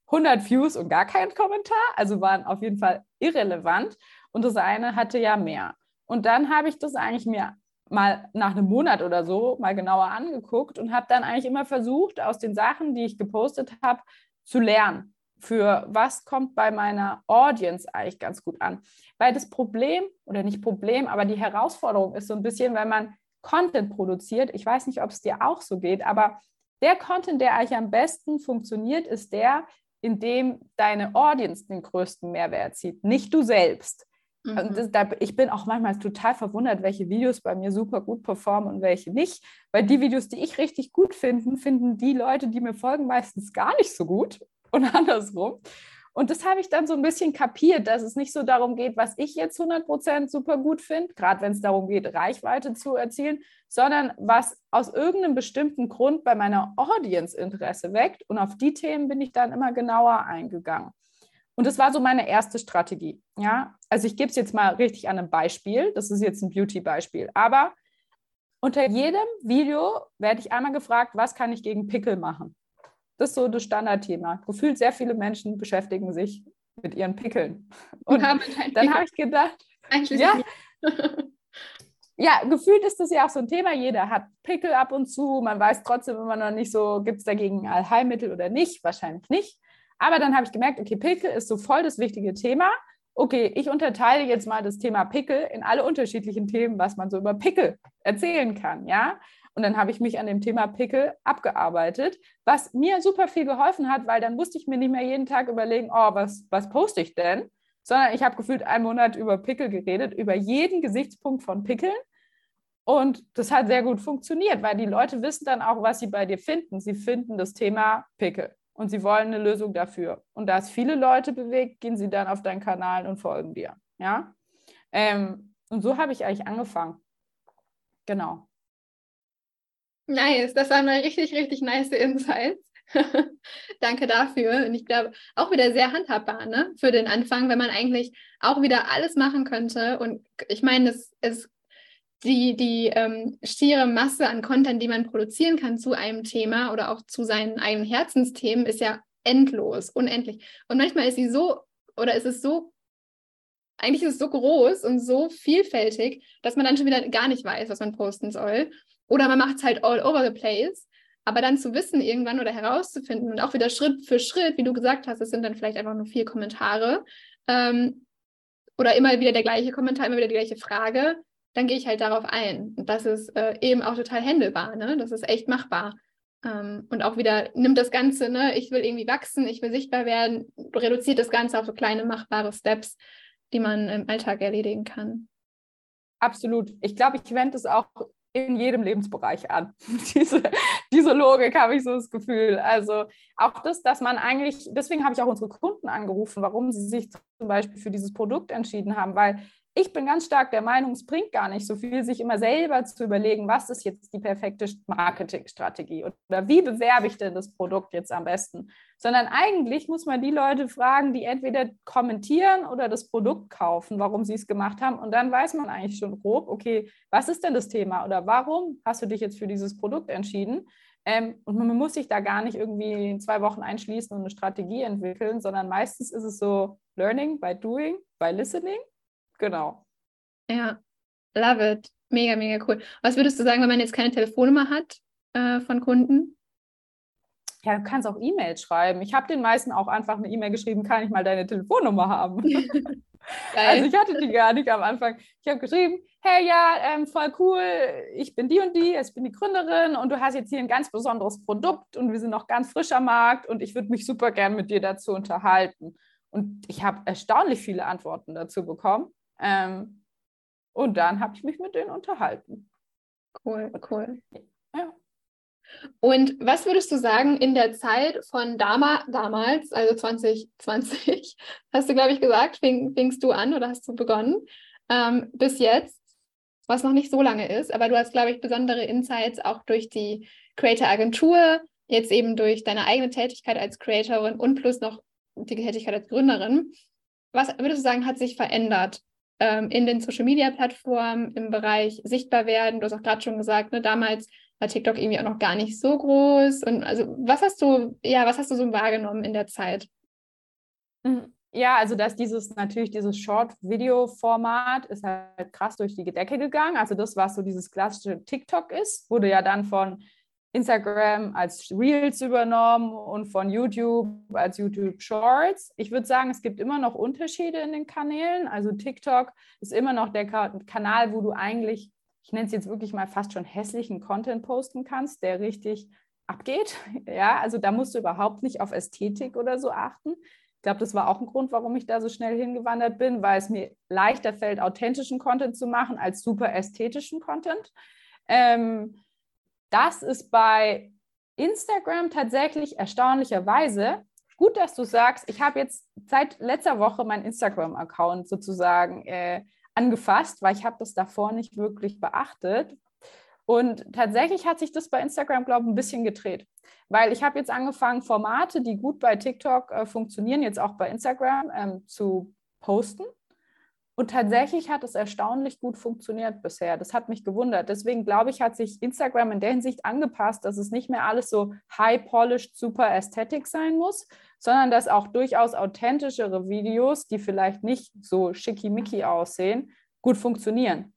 100 Views und gar keinen Kommentar, also waren auf jeden Fall irrelevant. Und das eine hatte ja mehr. Und dann habe ich das eigentlich mir mal nach einem Monat oder so mal genauer angeguckt und habe dann eigentlich immer versucht, aus den Sachen, die ich gepostet habe, zu lernen. Für was kommt bei meiner Audience eigentlich ganz gut an? Weil das Problem, oder nicht Problem, aber die Herausforderung ist so ein bisschen, wenn man Content produziert, ich weiß nicht, ob es dir auch so geht, aber der Content, der eigentlich am besten funktioniert, ist der, in dem deine Audience den größten Mehrwert zieht, nicht du selbst. Mhm. Das, da, ich bin auch manchmal total verwundert, welche Videos bei mir super gut performen und welche nicht. Weil die Videos, die ich richtig gut finde, finden die Leute, die mir folgen, meistens gar nicht so gut und andersrum. Und das habe ich dann so ein bisschen kapiert, dass es nicht so darum geht, was ich jetzt 100% super gut finde, gerade wenn es darum geht, Reichweite zu erzielen, sondern was aus irgendeinem bestimmten Grund bei meiner Audience Interesse weckt. Und auf die Themen bin ich dann immer genauer eingegangen. Und das war so meine erste Strategie. Ja, also ich gebe es jetzt mal richtig an einem Beispiel. Das ist jetzt ein Beauty-Beispiel. Aber unter jedem Video werde ich einmal gefragt, was kann ich gegen Pickel machen? Das ist so das Standardthema. Gefühlt sehr viele Menschen beschäftigen sich mit ihren Pickeln. Und ja, dann habe ich gedacht, ja, ja, gefühlt ist das ja auch so ein Thema. Jeder hat Pickel ab und zu. Man weiß trotzdem immer noch nicht so, gibt es dagegen Allheilmittel oder nicht? Wahrscheinlich nicht. Aber dann habe ich gemerkt, okay, Pickel ist so voll das wichtige Thema. Okay, ich unterteile jetzt mal das Thema Pickel in alle unterschiedlichen Themen, was man so über Pickel erzählen kann, ja. Und dann habe ich mich an dem Thema Pickel abgearbeitet, was mir super viel geholfen hat, weil dann musste ich mir nicht mehr jeden Tag überlegen, oh, was, was poste ich denn? Sondern ich habe gefühlt einen Monat über Pickel geredet, über jeden Gesichtspunkt von Pickeln. Und das hat sehr gut funktioniert, weil die Leute wissen dann auch, was sie bei dir finden. Sie finden das Thema Pickel und sie wollen eine Lösung dafür. Und da es viele Leute bewegt, gehen sie dann auf deinen Kanal und folgen dir. Ja? Ähm, und so habe ich eigentlich angefangen. Genau. Nice, das waren mal richtig, richtig nice Insights. Danke dafür. Und ich glaube, auch wieder sehr handhabbar ne? für den Anfang, wenn man eigentlich auch wieder alles machen könnte. Und ich meine, es, es die, die ähm, schiere Masse an Content, die man produzieren kann zu einem Thema oder auch zu seinen eigenen Herzensthemen, ist ja endlos, unendlich. Und manchmal ist sie so, oder ist es so, eigentlich ist es so groß und so vielfältig, dass man dann schon wieder gar nicht weiß, was man posten soll. Oder man macht es halt all over the place. Aber dann zu wissen irgendwann oder herauszufinden und auch wieder Schritt für Schritt, wie du gesagt hast, es sind dann vielleicht einfach nur vier Kommentare ähm, oder immer wieder der gleiche Kommentar, immer wieder die gleiche Frage, dann gehe ich halt darauf ein. Das ist äh, eben auch total händelbar, ne? Das ist echt machbar. Ähm, und auch wieder nimmt das Ganze, ne, ich will irgendwie wachsen, ich will sichtbar werden, reduziert das Ganze auf so kleine machbare Steps, die man im Alltag erledigen kann. Absolut. Ich glaube, ich wende es auch in jedem Lebensbereich an. diese, diese Logik habe ich so das Gefühl. Also auch das, dass man eigentlich, deswegen habe ich auch unsere Kunden angerufen, warum sie sich zum Beispiel für dieses Produkt entschieden haben, weil ich bin ganz stark der Meinung, es bringt gar nicht so viel, sich immer selber zu überlegen, was ist jetzt die perfekte Marketingstrategie oder wie bewerbe ich denn das Produkt jetzt am besten, sondern eigentlich muss man die Leute fragen, die entweder kommentieren oder das Produkt kaufen, warum sie es gemacht haben. Und dann weiß man eigentlich schon grob, okay, was ist denn das Thema oder warum hast du dich jetzt für dieses Produkt entschieden? Ähm, und man muss sich da gar nicht irgendwie in zwei Wochen einschließen und eine Strategie entwickeln, sondern meistens ist es so Learning by Doing, by Listening Genau. Ja, love it. Mega, mega cool. Was würdest du sagen, wenn man jetzt keine Telefonnummer hat äh, von Kunden? Ja, du kannst auch E-Mails schreiben. Ich habe den meisten auch einfach eine E-Mail geschrieben, kann ich mal deine Telefonnummer haben? also ich hatte die gar nicht am Anfang. Ich habe geschrieben, hey ja, ähm, voll cool, ich bin die und die, ich bin die Gründerin und du hast jetzt hier ein ganz besonderes Produkt und wir sind noch ganz frisch am Markt und ich würde mich super gern mit dir dazu unterhalten. Und ich habe erstaunlich viele Antworten dazu bekommen. Ähm, und dann habe ich mich mit denen unterhalten. Cool, cool. Ja. Und was würdest du sagen in der Zeit von dama damals, also 2020, hast du, glaube ich, gesagt, fing, fingst du an oder hast du begonnen, ähm, bis jetzt, was noch nicht so lange ist, aber du hast, glaube ich, besondere Insights auch durch die Creator-Agentur, jetzt eben durch deine eigene Tätigkeit als Creatorin und plus noch die Tätigkeit als Gründerin. Was würdest du sagen, hat sich verändert ähm, in den Social Media Plattformen im Bereich sichtbar werden. Du hast auch gerade schon gesagt, ne, damals war TikTok irgendwie auch noch gar nicht so groß. Und also was hast du, ja, was hast du so wahrgenommen in der Zeit? Mhm. Ja, also dass dieses natürlich dieses Short-Video-Format ist halt krass durch die Decke gegangen. Also das, was so dieses klassische TikTok ist, wurde ja dann von Instagram als Reels übernommen und von YouTube als YouTube Shorts. Ich würde sagen, es gibt immer noch Unterschiede in den Kanälen. Also TikTok ist immer noch der Kanal, wo du eigentlich, ich nenne es jetzt wirklich mal fast schon hässlichen Content posten kannst, der richtig abgeht. Ja, also da musst du überhaupt nicht auf Ästhetik oder so achten. glaube, das war auch ein Grund, warum ich da so schnell hingewandert bin, weil es mir leichter fällt, authentischen Content zu machen als super ästhetischen Content. Ähm, das ist bei Instagram tatsächlich erstaunlicherweise gut, dass du sagst, ich habe jetzt seit letzter Woche meinen Instagram-Account sozusagen äh, angefasst, weil ich habe das davor nicht wirklich beachtet. Und tatsächlich hat sich das bei Instagram, glaube ich, ein bisschen gedreht. Weil ich habe jetzt angefangen, Formate, die gut bei TikTok äh, funktionieren, jetzt auch bei Instagram ähm, zu posten. Und tatsächlich hat es erstaunlich gut funktioniert bisher. Das hat mich gewundert. Deswegen glaube ich, hat sich Instagram in der Hinsicht angepasst, dass es nicht mehr alles so high-polished, super ästhetisch sein muss, sondern dass auch durchaus authentischere Videos, die vielleicht nicht so schickimicki aussehen, gut funktionieren.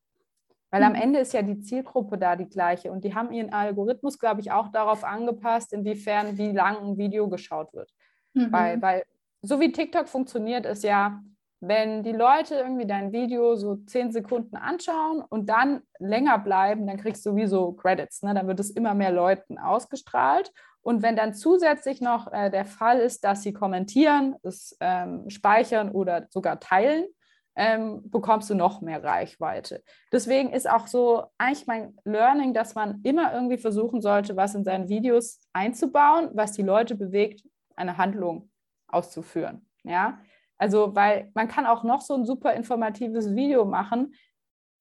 Weil am mhm. Ende ist ja die Zielgruppe da die gleiche und die haben ihren Algorithmus, glaube ich, auch darauf angepasst, inwiefern wie lang ein Video geschaut wird. Mhm. Weil, weil so wie TikTok funktioniert, ist ja, wenn die Leute irgendwie dein Video so zehn Sekunden anschauen und dann länger bleiben, dann kriegst du sowieso Credits. Ne? Dann wird es immer mehr Leuten ausgestrahlt. Und wenn dann zusätzlich noch äh, der Fall ist, dass sie kommentieren, es ähm, speichern oder sogar teilen, ähm, bekommst du noch mehr Reichweite. Deswegen ist auch so eigentlich mein Learning, dass man immer irgendwie versuchen sollte, was in seinen Videos einzubauen, was die Leute bewegt, eine Handlung auszuführen. Ja, also weil man kann auch noch so ein super informatives Video machen,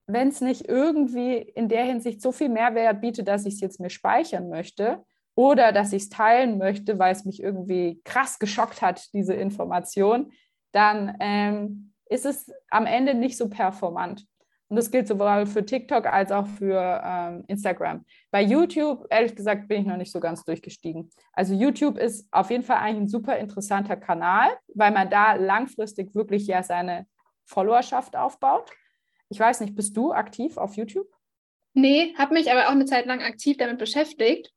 wenn es nicht irgendwie in der Hinsicht so viel Mehrwert bietet, dass ich es jetzt mir speichern möchte oder dass ich es teilen möchte, weil es mich irgendwie krass geschockt hat, diese Information, dann ähm, ist es am Ende nicht so performant. Und das gilt sowohl für TikTok als auch für ähm, Instagram. Bei YouTube, ehrlich gesagt, bin ich noch nicht so ganz durchgestiegen. Also YouTube ist auf jeden Fall eigentlich ein super interessanter Kanal, weil man da langfristig wirklich ja seine Followerschaft aufbaut. Ich weiß nicht, bist du aktiv auf YouTube? Nee, habe mich aber auch eine Zeit lang aktiv damit beschäftigt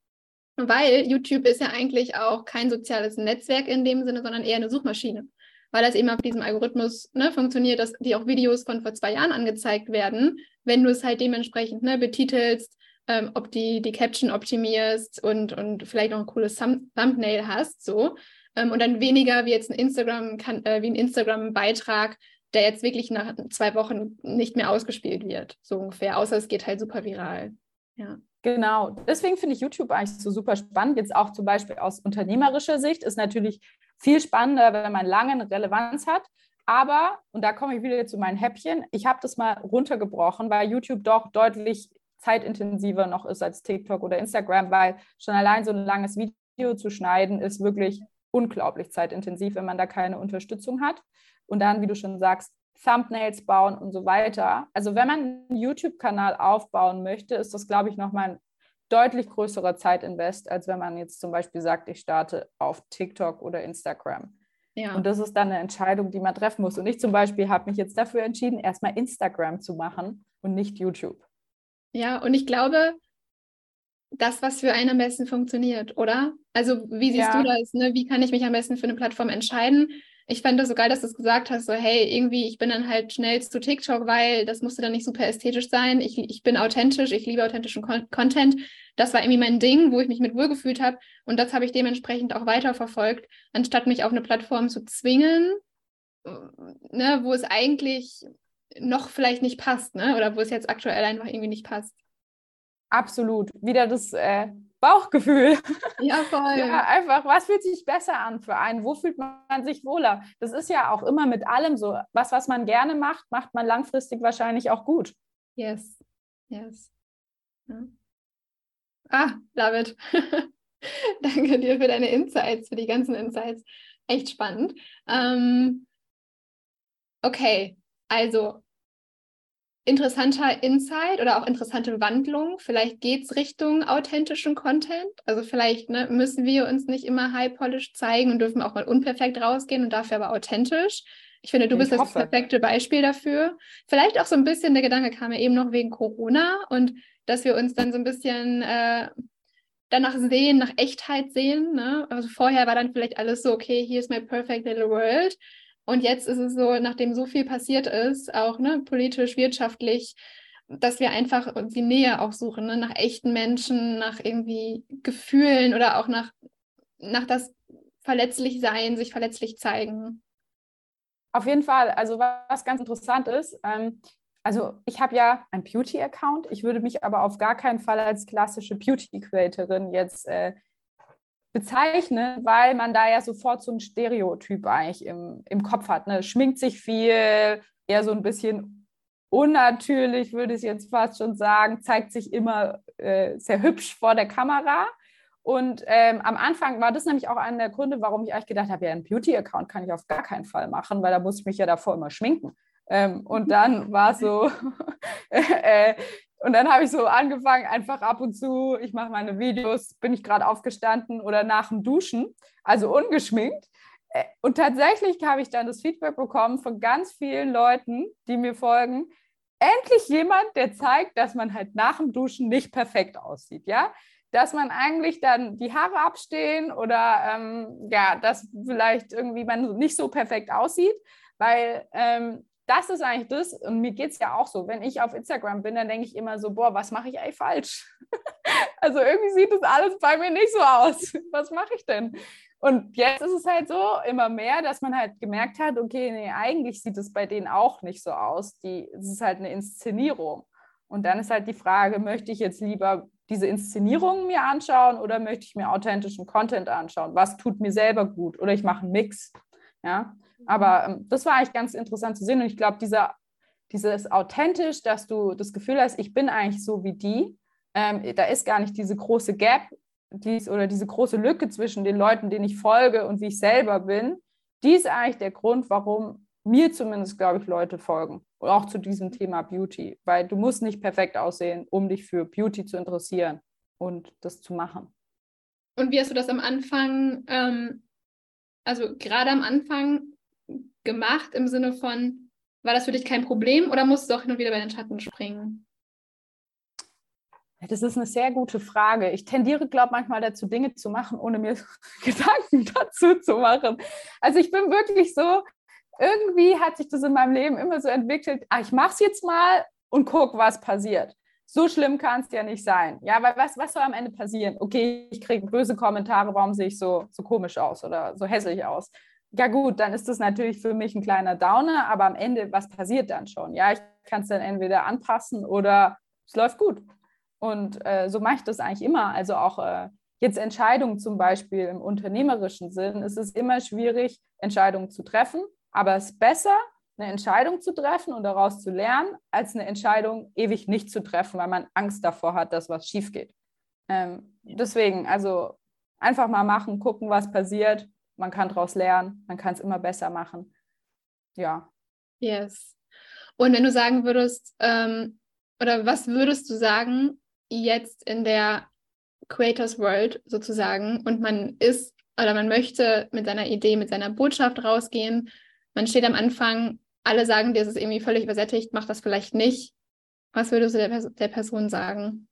weil YouTube ist ja eigentlich auch kein soziales Netzwerk in dem Sinne, sondern eher eine Suchmaschine. Weil das eben auf diesem Algorithmus ne, funktioniert, dass die auch Videos von vor zwei Jahren angezeigt werden, wenn du es halt dementsprechend ne, betitelst, ähm, ob die, die Caption optimierst und, und vielleicht noch ein cooles Thumb Thumbnail hast, so. Ähm, und dann weniger wie jetzt ein Instagram, kann, äh, wie ein Instagram-Beitrag, der jetzt wirklich nach zwei Wochen nicht mehr ausgespielt wird, so ungefähr, außer es geht halt super viral. Ja. Genau, deswegen finde ich YouTube eigentlich so super spannend. Jetzt auch zum Beispiel aus unternehmerischer Sicht ist natürlich viel spannender, wenn man lange eine Relevanz hat. Aber, und da komme ich wieder zu meinen Häppchen, ich habe das mal runtergebrochen, weil YouTube doch deutlich zeitintensiver noch ist als TikTok oder Instagram, weil schon allein so ein langes Video zu schneiden ist wirklich unglaublich zeitintensiv, wenn man da keine Unterstützung hat. Und dann, wie du schon sagst, Thumbnails bauen und so weiter. Also wenn man einen YouTube-Kanal aufbauen möchte, ist das, glaube ich, nochmal ein deutlich größerer Zeitinvest, als wenn man jetzt zum Beispiel sagt, ich starte auf TikTok oder Instagram. Ja. Und das ist dann eine Entscheidung, die man treffen muss. Und ich zum Beispiel habe mich jetzt dafür entschieden, erstmal Instagram zu machen und nicht YouTube. Ja, und ich glaube, das, was für einen am besten funktioniert, oder? Also, wie siehst ja. du das? Ne? Wie kann ich mich am besten für eine Plattform entscheiden? Ich fand das so geil, dass du es gesagt hast, so hey, irgendwie, ich bin dann halt schnell zu TikTok, weil das musste dann nicht super ästhetisch sein. Ich, ich bin authentisch, ich liebe authentischen Con Content. Das war irgendwie mein Ding, wo ich mich mit wohlgefühlt habe. Und das habe ich dementsprechend auch weiterverfolgt, anstatt mich auf eine Plattform zu zwingen, ne, wo es eigentlich noch vielleicht nicht passt, ne? Oder wo es jetzt aktuell einfach irgendwie nicht passt. Absolut. Wieder das äh, Bauchgefühl. Ja, voll. Ja, einfach, was fühlt sich besser an für einen? Wo fühlt man sich wohler? Das ist ja auch immer mit allem so. Was, was man gerne macht, macht man langfristig wahrscheinlich auch gut. Yes, yes. Ja. Ah, love it. Danke dir für deine Insights, für die ganzen Insights. Echt spannend. Ähm, okay, also interessanter Insight oder auch interessante Wandlung. Vielleicht geht es Richtung authentischen Content. Also vielleicht ne, müssen wir uns nicht immer high-polished zeigen und dürfen auch mal unperfekt rausgehen und dafür aber authentisch. Ich finde, du ich bist hoffe. das perfekte Beispiel dafür. Vielleicht auch so ein bisschen, der Gedanke kam ja eben noch wegen Corona und dass wir uns dann so ein bisschen äh, danach sehen, nach Echtheit sehen. Ne? Also vorher war dann vielleicht alles so, okay, here's my perfect little world. Und jetzt ist es so, nachdem so viel passiert ist, auch ne, politisch, wirtschaftlich, dass wir einfach die Nähe auch suchen, ne? nach echten Menschen, nach irgendwie Gefühlen oder auch nach, nach das verletzlich sein, sich verletzlich zeigen. Auf jeden Fall. Also was ganz interessant ist, ähm, also ich habe ja einen Beauty-Account. Ich würde mich aber auf gar keinen Fall als klassische Beauty-Creatorin jetzt äh, bezeichnen, weil man da ja sofort so ein Stereotyp eigentlich im, im Kopf hat. Ne? Schminkt sich viel, eher so ein bisschen unnatürlich, würde ich jetzt fast schon sagen, zeigt sich immer äh, sehr hübsch vor der Kamera. Und ähm, am Anfang war das nämlich auch einer der Gründe, warum ich eigentlich gedacht habe, ja, einen Beauty-Account kann ich auf gar keinen Fall machen, weil da muss ich mich ja davor immer schminken. Ähm, und dann war so, äh, und dann habe ich so angefangen, einfach ab und zu, ich mache meine Videos, bin ich gerade aufgestanden oder nach dem Duschen, also ungeschminkt. Äh, und tatsächlich habe ich dann das Feedback bekommen von ganz vielen Leuten, die mir folgen. Endlich jemand, der zeigt, dass man halt nach dem Duschen nicht perfekt aussieht, ja dass man eigentlich dann die Haare abstehen oder ähm, ja, dass vielleicht irgendwie man nicht so perfekt aussieht, weil ähm, das ist eigentlich das, und mir geht es ja auch so, wenn ich auf Instagram bin, dann denke ich immer so, boah, was mache ich eigentlich falsch? also irgendwie sieht das alles bei mir nicht so aus. Was mache ich denn? Und jetzt ist es halt so immer mehr, dass man halt gemerkt hat, okay, nee, eigentlich sieht es bei denen auch nicht so aus. Die, es ist halt eine Inszenierung. Und dann ist halt die Frage, möchte ich jetzt lieber diese Inszenierungen mir anschauen oder möchte ich mir authentischen Content anschauen? Was tut mir selber gut? Oder ich mache einen Mix. Ja, aber ähm, das war eigentlich ganz interessant zu sehen und ich glaube, dieser, dieses authentisch, dass du das Gefühl hast, ich bin eigentlich so wie die, ähm, da ist gar nicht diese große Gap dies, oder diese große Lücke zwischen den Leuten, denen ich folge und wie ich selber bin. Die ist eigentlich der Grund, warum mir zumindest, glaube ich, Leute folgen. Und auch zu diesem Thema Beauty. Weil du musst nicht perfekt aussehen, um dich für Beauty zu interessieren und das zu machen. Und wie hast du das am Anfang, ähm, also gerade am Anfang gemacht im Sinne von, war das für dich kein Problem oder musst du auch hin und wieder bei den Schatten springen? Das ist eine sehr gute Frage. Ich tendiere, glaube ich, manchmal dazu, Dinge zu machen, ohne mir Gedanken dazu zu machen. Also ich bin wirklich so, irgendwie hat sich das in meinem Leben immer so entwickelt, ah, ich mache es jetzt mal und guck, was passiert. So schlimm kann es ja nicht sein. Ja, weil was, was soll am Ende passieren? Okay, ich kriege böse Kommentare, warum sehe ich so, so komisch aus oder so hässlich aus? Ja gut, dann ist das natürlich für mich ein kleiner Downer, aber am Ende, was passiert dann schon? Ja, ich kann es dann entweder anpassen oder es läuft gut. Und äh, so mache ich das eigentlich immer. Also auch äh, jetzt Entscheidungen zum Beispiel im unternehmerischen Sinn, ist es immer schwierig, Entscheidungen zu treffen aber es ist besser, eine Entscheidung zu treffen und daraus zu lernen, als eine Entscheidung ewig nicht zu treffen, weil man Angst davor hat, dass was schief geht. Ähm, deswegen, also einfach mal machen, gucken, was passiert. Man kann daraus lernen, man kann es immer besser machen. Ja. Yes. Und wenn du sagen würdest, ähm, oder was würdest du sagen, jetzt in der Creators World sozusagen, und man ist oder man möchte mit seiner Idee, mit seiner Botschaft rausgehen, man steht am Anfang, alle sagen dir, es ist irgendwie völlig übersättigt, mach das vielleicht nicht. Was würdest du der, der Person sagen?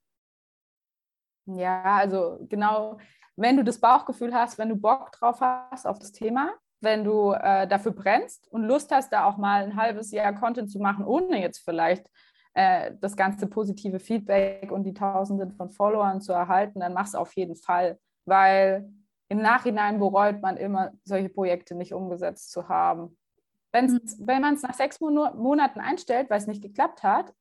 Ja, also genau, wenn du das Bauchgefühl hast, wenn du Bock drauf hast auf das Thema, wenn du äh, dafür brennst und Lust hast, da auch mal ein halbes Jahr Content zu machen, ohne jetzt vielleicht äh, das ganze positive Feedback und die Tausenden von Followern zu erhalten, dann mach es auf jeden Fall, weil im Nachhinein bereut man immer, solche Projekte nicht umgesetzt zu haben. Wenn's, mhm. Wenn man es nach sechs Monaten einstellt, weil es nicht geklappt hat,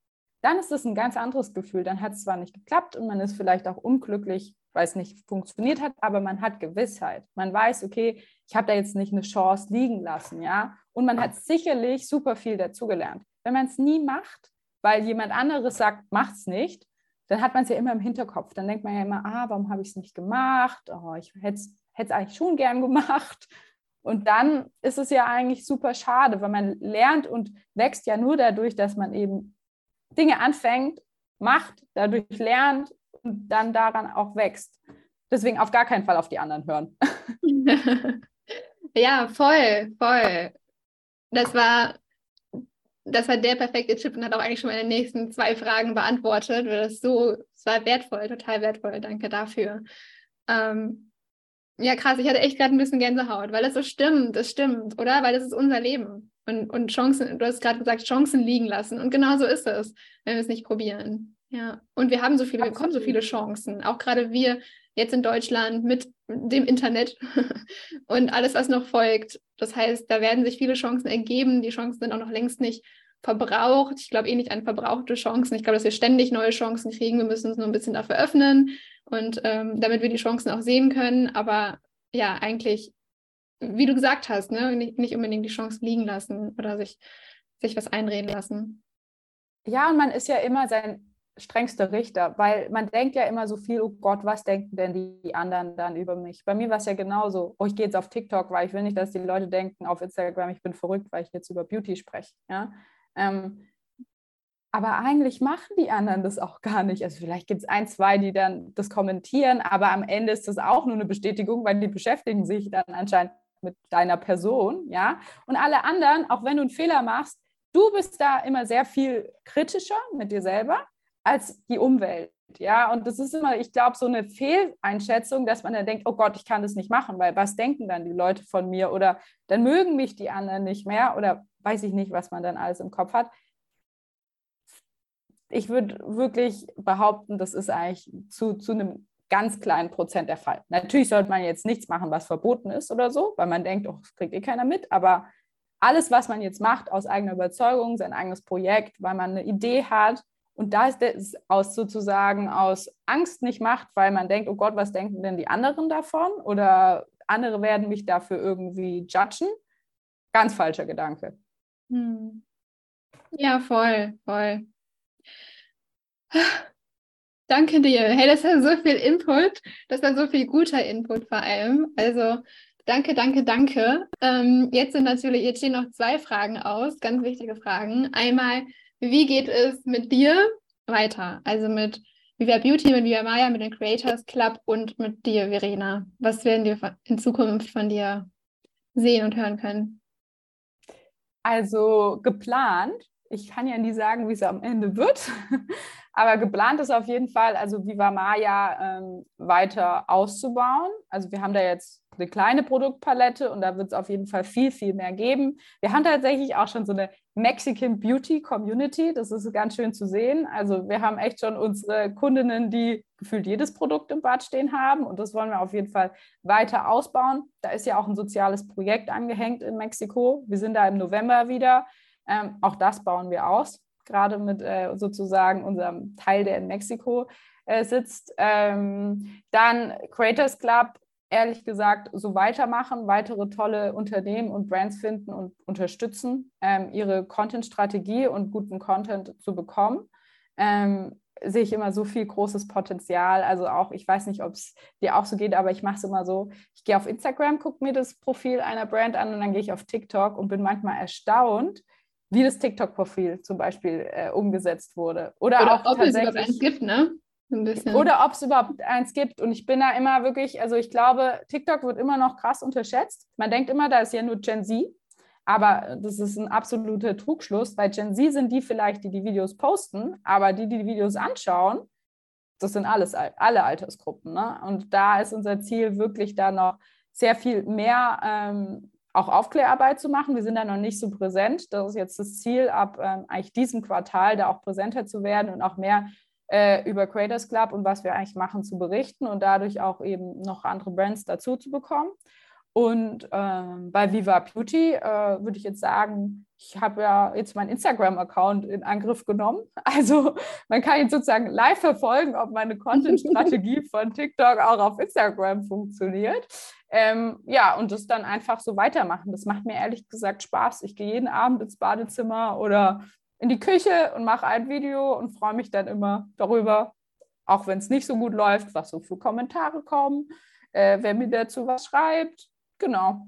dann ist es ein ganz anderes Gefühl. Dann hat es zwar nicht geklappt und man ist vielleicht auch unglücklich, weil es nicht funktioniert hat, aber man hat Gewissheit. Man weiß, okay, ich habe da jetzt nicht eine Chance liegen lassen, ja. Und man hat sicherlich super viel dazugelernt. Wenn man es nie macht, weil jemand anderes sagt, macht's nicht, dann hat man es ja immer im Hinterkopf. Dann denkt man ja immer, ah, warum habe ich es nicht gemacht? Oh, ich hätte es eigentlich schon gern gemacht. Und dann ist es ja eigentlich super schade, weil man lernt und wächst ja nur dadurch, dass man eben Dinge anfängt, macht, dadurch lernt und dann daran auch wächst. Deswegen auf gar keinen Fall auf die anderen hören. ja, voll, voll. Das war, das war der perfekte Tipp und hat auch eigentlich schon meine nächsten zwei Fragen beantwortet. Das so, es war wertvoll, total wertvoll. Danke dafür. Ähm, ja, krass, ich hatte echt gerade ein bisschen Gänsehaut, weil das so stimmt, das stimmt, oder? Weil das ist unser Leben. Und, und Chancen, du hast gerade gesagt, Chancen liegen lassen. Und genau so ist es, wenn wir es nicht probieren. Ja, und wir haben so viele, wir bekommen so viele Chancen. Auch gerade wir jetzt in Deutschland mit dem Internet und alles, was noch folgt. Das heißt, da werden sich viele Chancen ergeben. Die Chancen sind auch noch längst nicht verbraucht. Ich glaube eh nicht an verbrauchte Chancen. Ich glaube, dass wir ständig neue Chancen kriegen. Wir müssen uns nur ein bisschen dafür öffnen und ähm, damit wir die Chancen auch sehen können. Aber ja, eigentlich, wie du gesagt hast, ne, nicht, nicht unbedingt die Chance liegen lassen oder sich, sich was einreden lassen. Ja, und man ist ja immer sein strengster Richter, weil man denkt ja immer so viel, oh Gott, was denken denn die anderen dann über mich? Bei mir war es ja genauso, oh, ich gehe jetzt auf TikTok, weil ich will nicht, dass die Leute denken auf Instagram, ich bin verrückt, weil ich jetzt über Beauty spreche. Ja? Ähm, aber eigentlich machen die anderen das auch gar nicht. Also vielleicht gibt es ein, zwei, die dann das kommentieren, aber am Ende ist das auch nur eine Bestätigung, weil die beschäftigen sich dann anscheinend mit deiner Person, ja. Und alle anderen, auch wenn du einen Fehler machst, du bist da immer sehr viel kritischer mit dir selber als die Umwelt. Ja, und das ist immer, ich glaube, so eine Fehleinschätzung, dass man dann denkt, oh Gott, ich kann das nicht machen, weil was denken dann die Leute von mir? Oder dann mögen mich die anderen nicht mehr oder weiß ich nicht, was man dann alles im Kopf hat. Ich würde wirklich behaupten, das ist eigentlich zu, zu einem ganz kleinen Prozent der Fall. Natürlich sollte man jetzt nichts machen, was verboten ist oder so, weil man denkt, oh, das kriegt eh keiner mit, aber alles, was man jetzt macht aus eigener Überzeugung, sein eigenes Projekt, weil man eine Idee hat, und da ist es aus sozusagen aus Angst nicht macht, weil man denkt, oh Gott, was denken denn die anderen davon? Oder andere werden mich dafür irgendwie judgen. Ganz falscher Gedanke. Hm. Ja, voll, voll. Danke dir. Hey, das war so viel Input. Das war so viel guter Input vor allem. Also danke, danke, danke. Ähm, jetzt sind natürlich, jetzt stehen noch zwei Fragen aus, ganz wichtige Fragen. Einmal, wie geht es mit dir weiter? Also mit Viva Beauty, mit Viva Maya, mit dem Creators Club und mit dir, Verena. Was werden wir in Zukunft von dir sehen und hören können? Also geplant, ich kann ja nie sagen, wie es am Ende wird, aber geplant ist auf jeden Fall, also Viva Maya ähm, weiter auszubauen. Also wir haben da jetzt eine kleine Produktpalette und da wird es auf jeden Fall viel, viel mehr geben. Wir haben tatsächlich auch schon so eine Mexican Beauty Community. Das ist ganz schön zu sehen. Also wir haben echt schon unsere Kundinnen, die gefühlt jedes Produkt im Bad stehen haben und das wollen wir auf jeden Fall weiter ausbauen. Da ist ja auch ein soziales Projekt angehängt in Mexiko. Wir sind da im November wieder. Ähm, auch das bauen wir aus, gerade mit äh, sozusagen unserem Teil, der in Mexiko äh, sitzt. Ähm, dann Creators Club ehrlich gesagt so weitermachen, weitere tolle Unternehmen und Brands finden und unterstützen, ähm, ihre Content-Strategie und guten Content zu bekommen. Ähm, sehe ich immer so viel großes Potenzial. Also auch, ich weiß nicht, ob es dir auch so geht, aber ich mache es immer so, ich gehe auf Instagram, gucke mir das Profil einer Brand an und dann gehe ich auf TikTok und bin manchmal erstaunt, wie das TikTok-Profil zum Beispiel äh, umgesetzt wurde. Oder, Oder auch ob tatsächlich, es überhaupt eins gibt, ne? Oder ob es überhaupt eins gibt. Und ich bin da immer wirklich, also ich glaube, TikTok wird immer noch krass unterschätzt. Man denkt immer, da ist ja nur Gen Z. Aber das ist ein absoluter Trugschluss, weil Gen Z sind die vielleicht, die die Videos posten, aber die, die die Videos anschauen, das sind alles alle Altersgruppen. Ne? Und da ist unser Ziel wirklich da noch sehr viel mehr ähm, auch Aufklärarbeit zu machen. Wir sind da noch nicht so präsent. Das ist jetzt das Ziel, ab ähm, eigentlich diesem Quartal da auch präsenter zu werden und auch mehr äh, über Creators Club und was wir eigentlich machen zu berichten und dadurch auch eben noch andere Brands dazu zu bekommen. Und ähm, bei Viva Beauty äh, würde ich jetzt sagen, ich habe ja jetzt meinen Instagram-Account in Angriff genommen. Also man kann jetzt sozusagen live verfolgen, ob meine Content-Strategie von TikTok auch auf Instagram funktioniert. Ähm, ja, und das dann einfach so weitermachen. Das macht mir ehrlich gesagt Spaß. Ich gehe jeden Abend ins Badezimmer oder in die Küche und mache ein Video und freue mich dann immer darüber, auch wenn es nicht so gut läuft, was so für Kommentare kommen, äh, wer mir dazu was schreibt. Genau.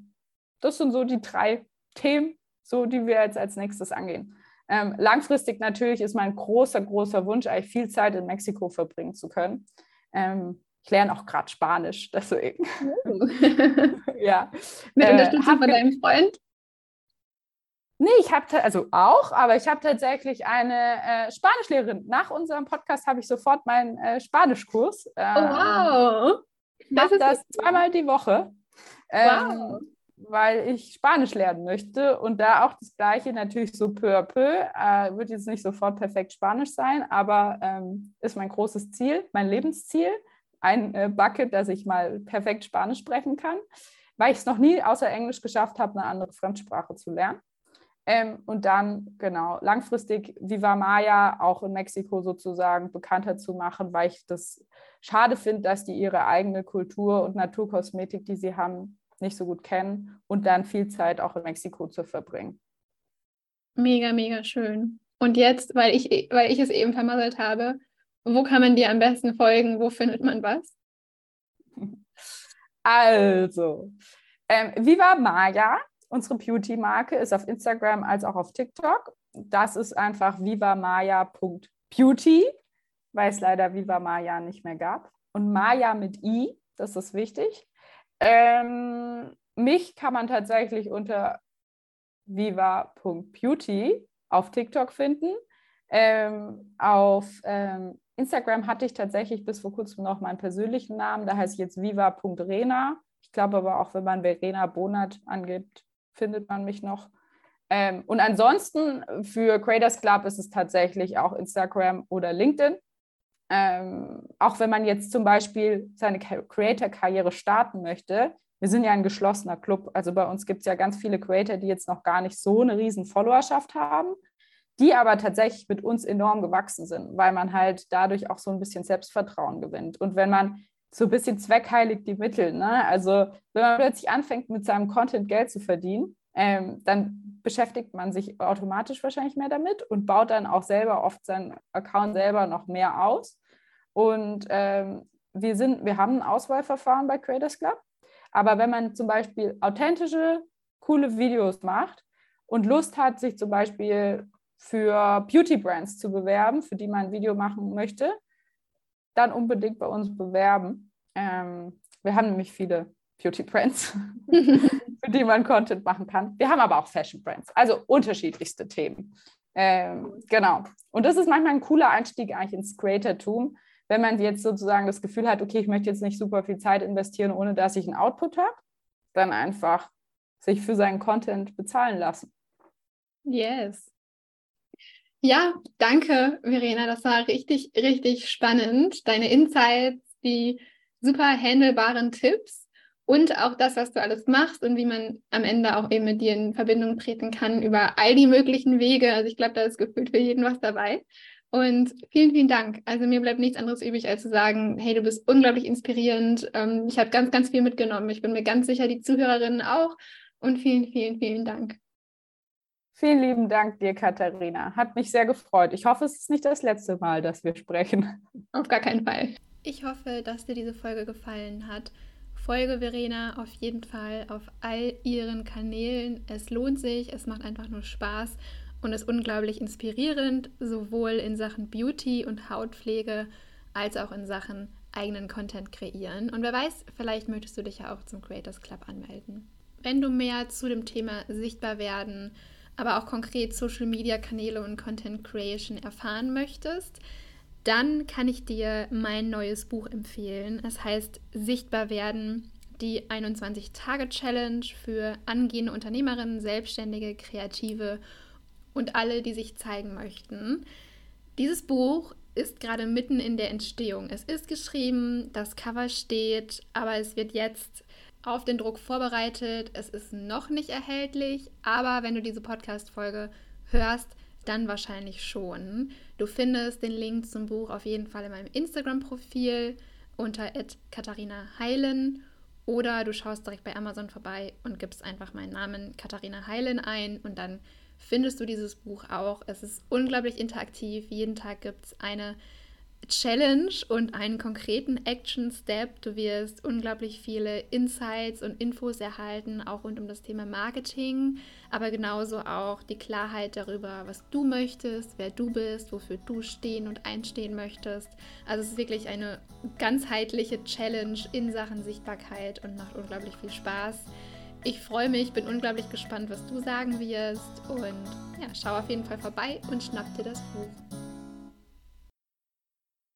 Das sind so die drei Themen, so die wir jetzt als nächstes angehen. Ähm, langfristig natürlich ist mein großer, großer Wunsch, eigentlich viel Zeit in Mexiko verbringen zu können. Ähm, ich lerne auch gerade Spanisch, deswegen. Oh. ja. Mit äh, Unterstützung von deinem Freund? Nee, ich habe also auch, aber ich habe tatsächlich eine äh, Spanischlehrerin. Nach unserem Podcast habe ich sofort meinen äh, Spanischkurs. Äh, oh, wow. Das ist das zweimal die Woche. Ähm, wow. weil ich Spanisch lernen möchte und da auch das Gleiche natürlich so peu à peu. Äh, wird jetzt nicht sofort perfekt Spanisch sein, aber ähm, ist mein großes Ziel, mein Lebensziel. Ein äh, Bucket, dass ich mal perfekt Spanisch sprechen kann, weil ich es noch nie außer Englisch geschafft habe, eine andere Fremdsprache zu lernen. Ähm, und dann, genau, langfristig Viva Maya auch in Mexiko sozusagen bekannter zu machen, weil ich das schade finde, dass die ihre eigene Kultur und Naturkosmetik, die sie haben, nicht so gut kennen und dann viel Zeit auch in Mexiko zu verbringen. Mega, mega schön. Und jetzt, weil ich, weil ich es eben vermasselt habe, wo kann man dir am besten folgen? Wo findet man was? Also, ähm, Viva Maya, unsere Beauty-Marke, ist auf Instagram als auch auf TikTok. Das ist einfach vivamaya.beauty, weil es leider Viva Maya nicht mehr gab. Und Maya mit I, das ist wichtig. Ähm, mich kann man tatsächlich unter viva.beauty auf TikTok finden. Ähm, auf ähm, Instagram hatte ich tatsächlich bis vor kurzem noch meinen persönlichen Namen. Da heißt jetzt viva.rena. Ich glaube aber auch, wenn man Verena Bonat angibt, findet man mich noch. Ähm, und ansonsten für Creators Club ist es tatsächlich auch Instagram oder LinkedIn ähm, auch wenn man jetzt zum Beispiel seine Creator-Karriere starten möchte, wir sind ja ein geschlossener Club. Also bei uns gibt es ja ganz viele Creator, die jetzt noch gar nicht so eine riesen Followerschaft haben, die aber tatsächlich mit uns enorm gewachsen sind, weil man halt dadurch auch so ein bisschen Selbstvertrauen gewinnt. Und wenn man so ein bisschen zweckheilig die Mittel, ne? also wenn man plötzlich anfängt, mit seinem Content Geld zu verdienen, ähm, dann beschäftigt man sich automatisch wahrscheinlich mehr damit und baut dann auch selber oft seinen Account selber noch mehr aus. Und ähm, wir, sind, wir haben ein Auswahlverfahren bei Creators Club. Aber wenn man zum Beispiel authentische, coole Videos macht und Lust hat, sich zum Beispiel für Beauty-Brands zu bewerben, für die man ein Video machen möchte, dann unbedingt bei uns bewerben. Ähm, wir haben nämlich viele Beauty-Brands, für die man Content machen kann. Wir haben aber auch Fashion-Brands, also unterschiedlichste Themen. Ähm, genau. Und das ist manchmal ein cooler Einstieg eigentlich ins Creator-Tum, wenn man jetzt sozusagen das Gefühl hat, okay, ich möchte jetzt nicht super viel Zeit investieren, ohne dass ich einen Output habe, dann einfach sich für seinen Content bezahlen lassen. Yes. Ja, danke, Verena. Das war richtig, richtig spannend. Deine Insights, die super handelbaren Tipps und auch das, was du alles machst und wie man am Ende auch eben mit dir in Verbindung treten kann über all die möglichen Wege. Also ich glaube, da ist gefühlt für jeden was dabei. Und vielen, vielen Dank. Also mir bleibt nichts anderes übrig, als zu sagen, hey, du bist unglaublich inspirierend. Ähm, ich habe ganz, ganz viel mitgenommen. Ich bin mir ganz sicher, die Zuhörerinnen auch. Und vielen, vielen, vielen Dank. Vielen lieben Dank dir, Katharina. Hat mich sehr gefreut. Ich hoffe, es ist nicht das letzte Mal, dass wir sprechen. Auf gar keinen Fall. Ich hoffe, dass dir diese Folge gefallen hat. Folge Verena auf jeden Fall auf all ihren Kanälen. Es lohnt sich, es macht einfach nur Spaß und ist unglaublich inspirierend, sowohl in Sachen Beauty und Hautpflege als auch in Sachen eigenen Content kreieren. Und wer weiß, vielleicht möchtest du dich ja auch zum Creators Club anmelden. Wenn du mehr zu dem Thema sichtbar werden, aber auch konkret Social Media Kanäle und Content Creation erfahren möchtest, dann kann ich dir mein neues Buch empfehlen. Es heißt Sichtbar werden, die 21-Tage-Challenge für angehende Unternehmerinnen, Selbstständige, Kreative und alle, die sich zeigen möchten. Dieses Buch ist gerade mitten in der Entstehung. Es ist geschrieben, das Cover steht, aber es wird jetzt auf den Druck vorbereitet. Es ist noch nicht erhältlich, aber wenn du diese Podcast-Folge hörst, dann wahrscheinlich schon. Du findest den Link zum Buch auf jeden Fall in meinem Instagram-Profil unter Katharina Heilen oder du schaust direkt bei Amazon vorbei und gibst einfach meinen Namen Katharina Heilen ein und dann findest du dieses Buch auch. Es ist unglaublich interaktiv. Jeden Tag gibt es eine Challenge und einen konkreten Action-Step. Du wirst unglaublich viele Insights und Infos erhalten, auch rund um das Thema Marketing, aber genauso auch die Klarheit darüber, was du möchtest, wer du bist, wofür du stehen und einstehen möchtest. Also es ist wirklich eine ganzheitliche Challenge in Sachen Sichtbarkeit und macht unglaublich viel Spaß. Ich freue mich, bin unglaublich gespannt, was du sagen wirst und ja, schau auf jeden Fall vorbei und schnapp dir das Buch.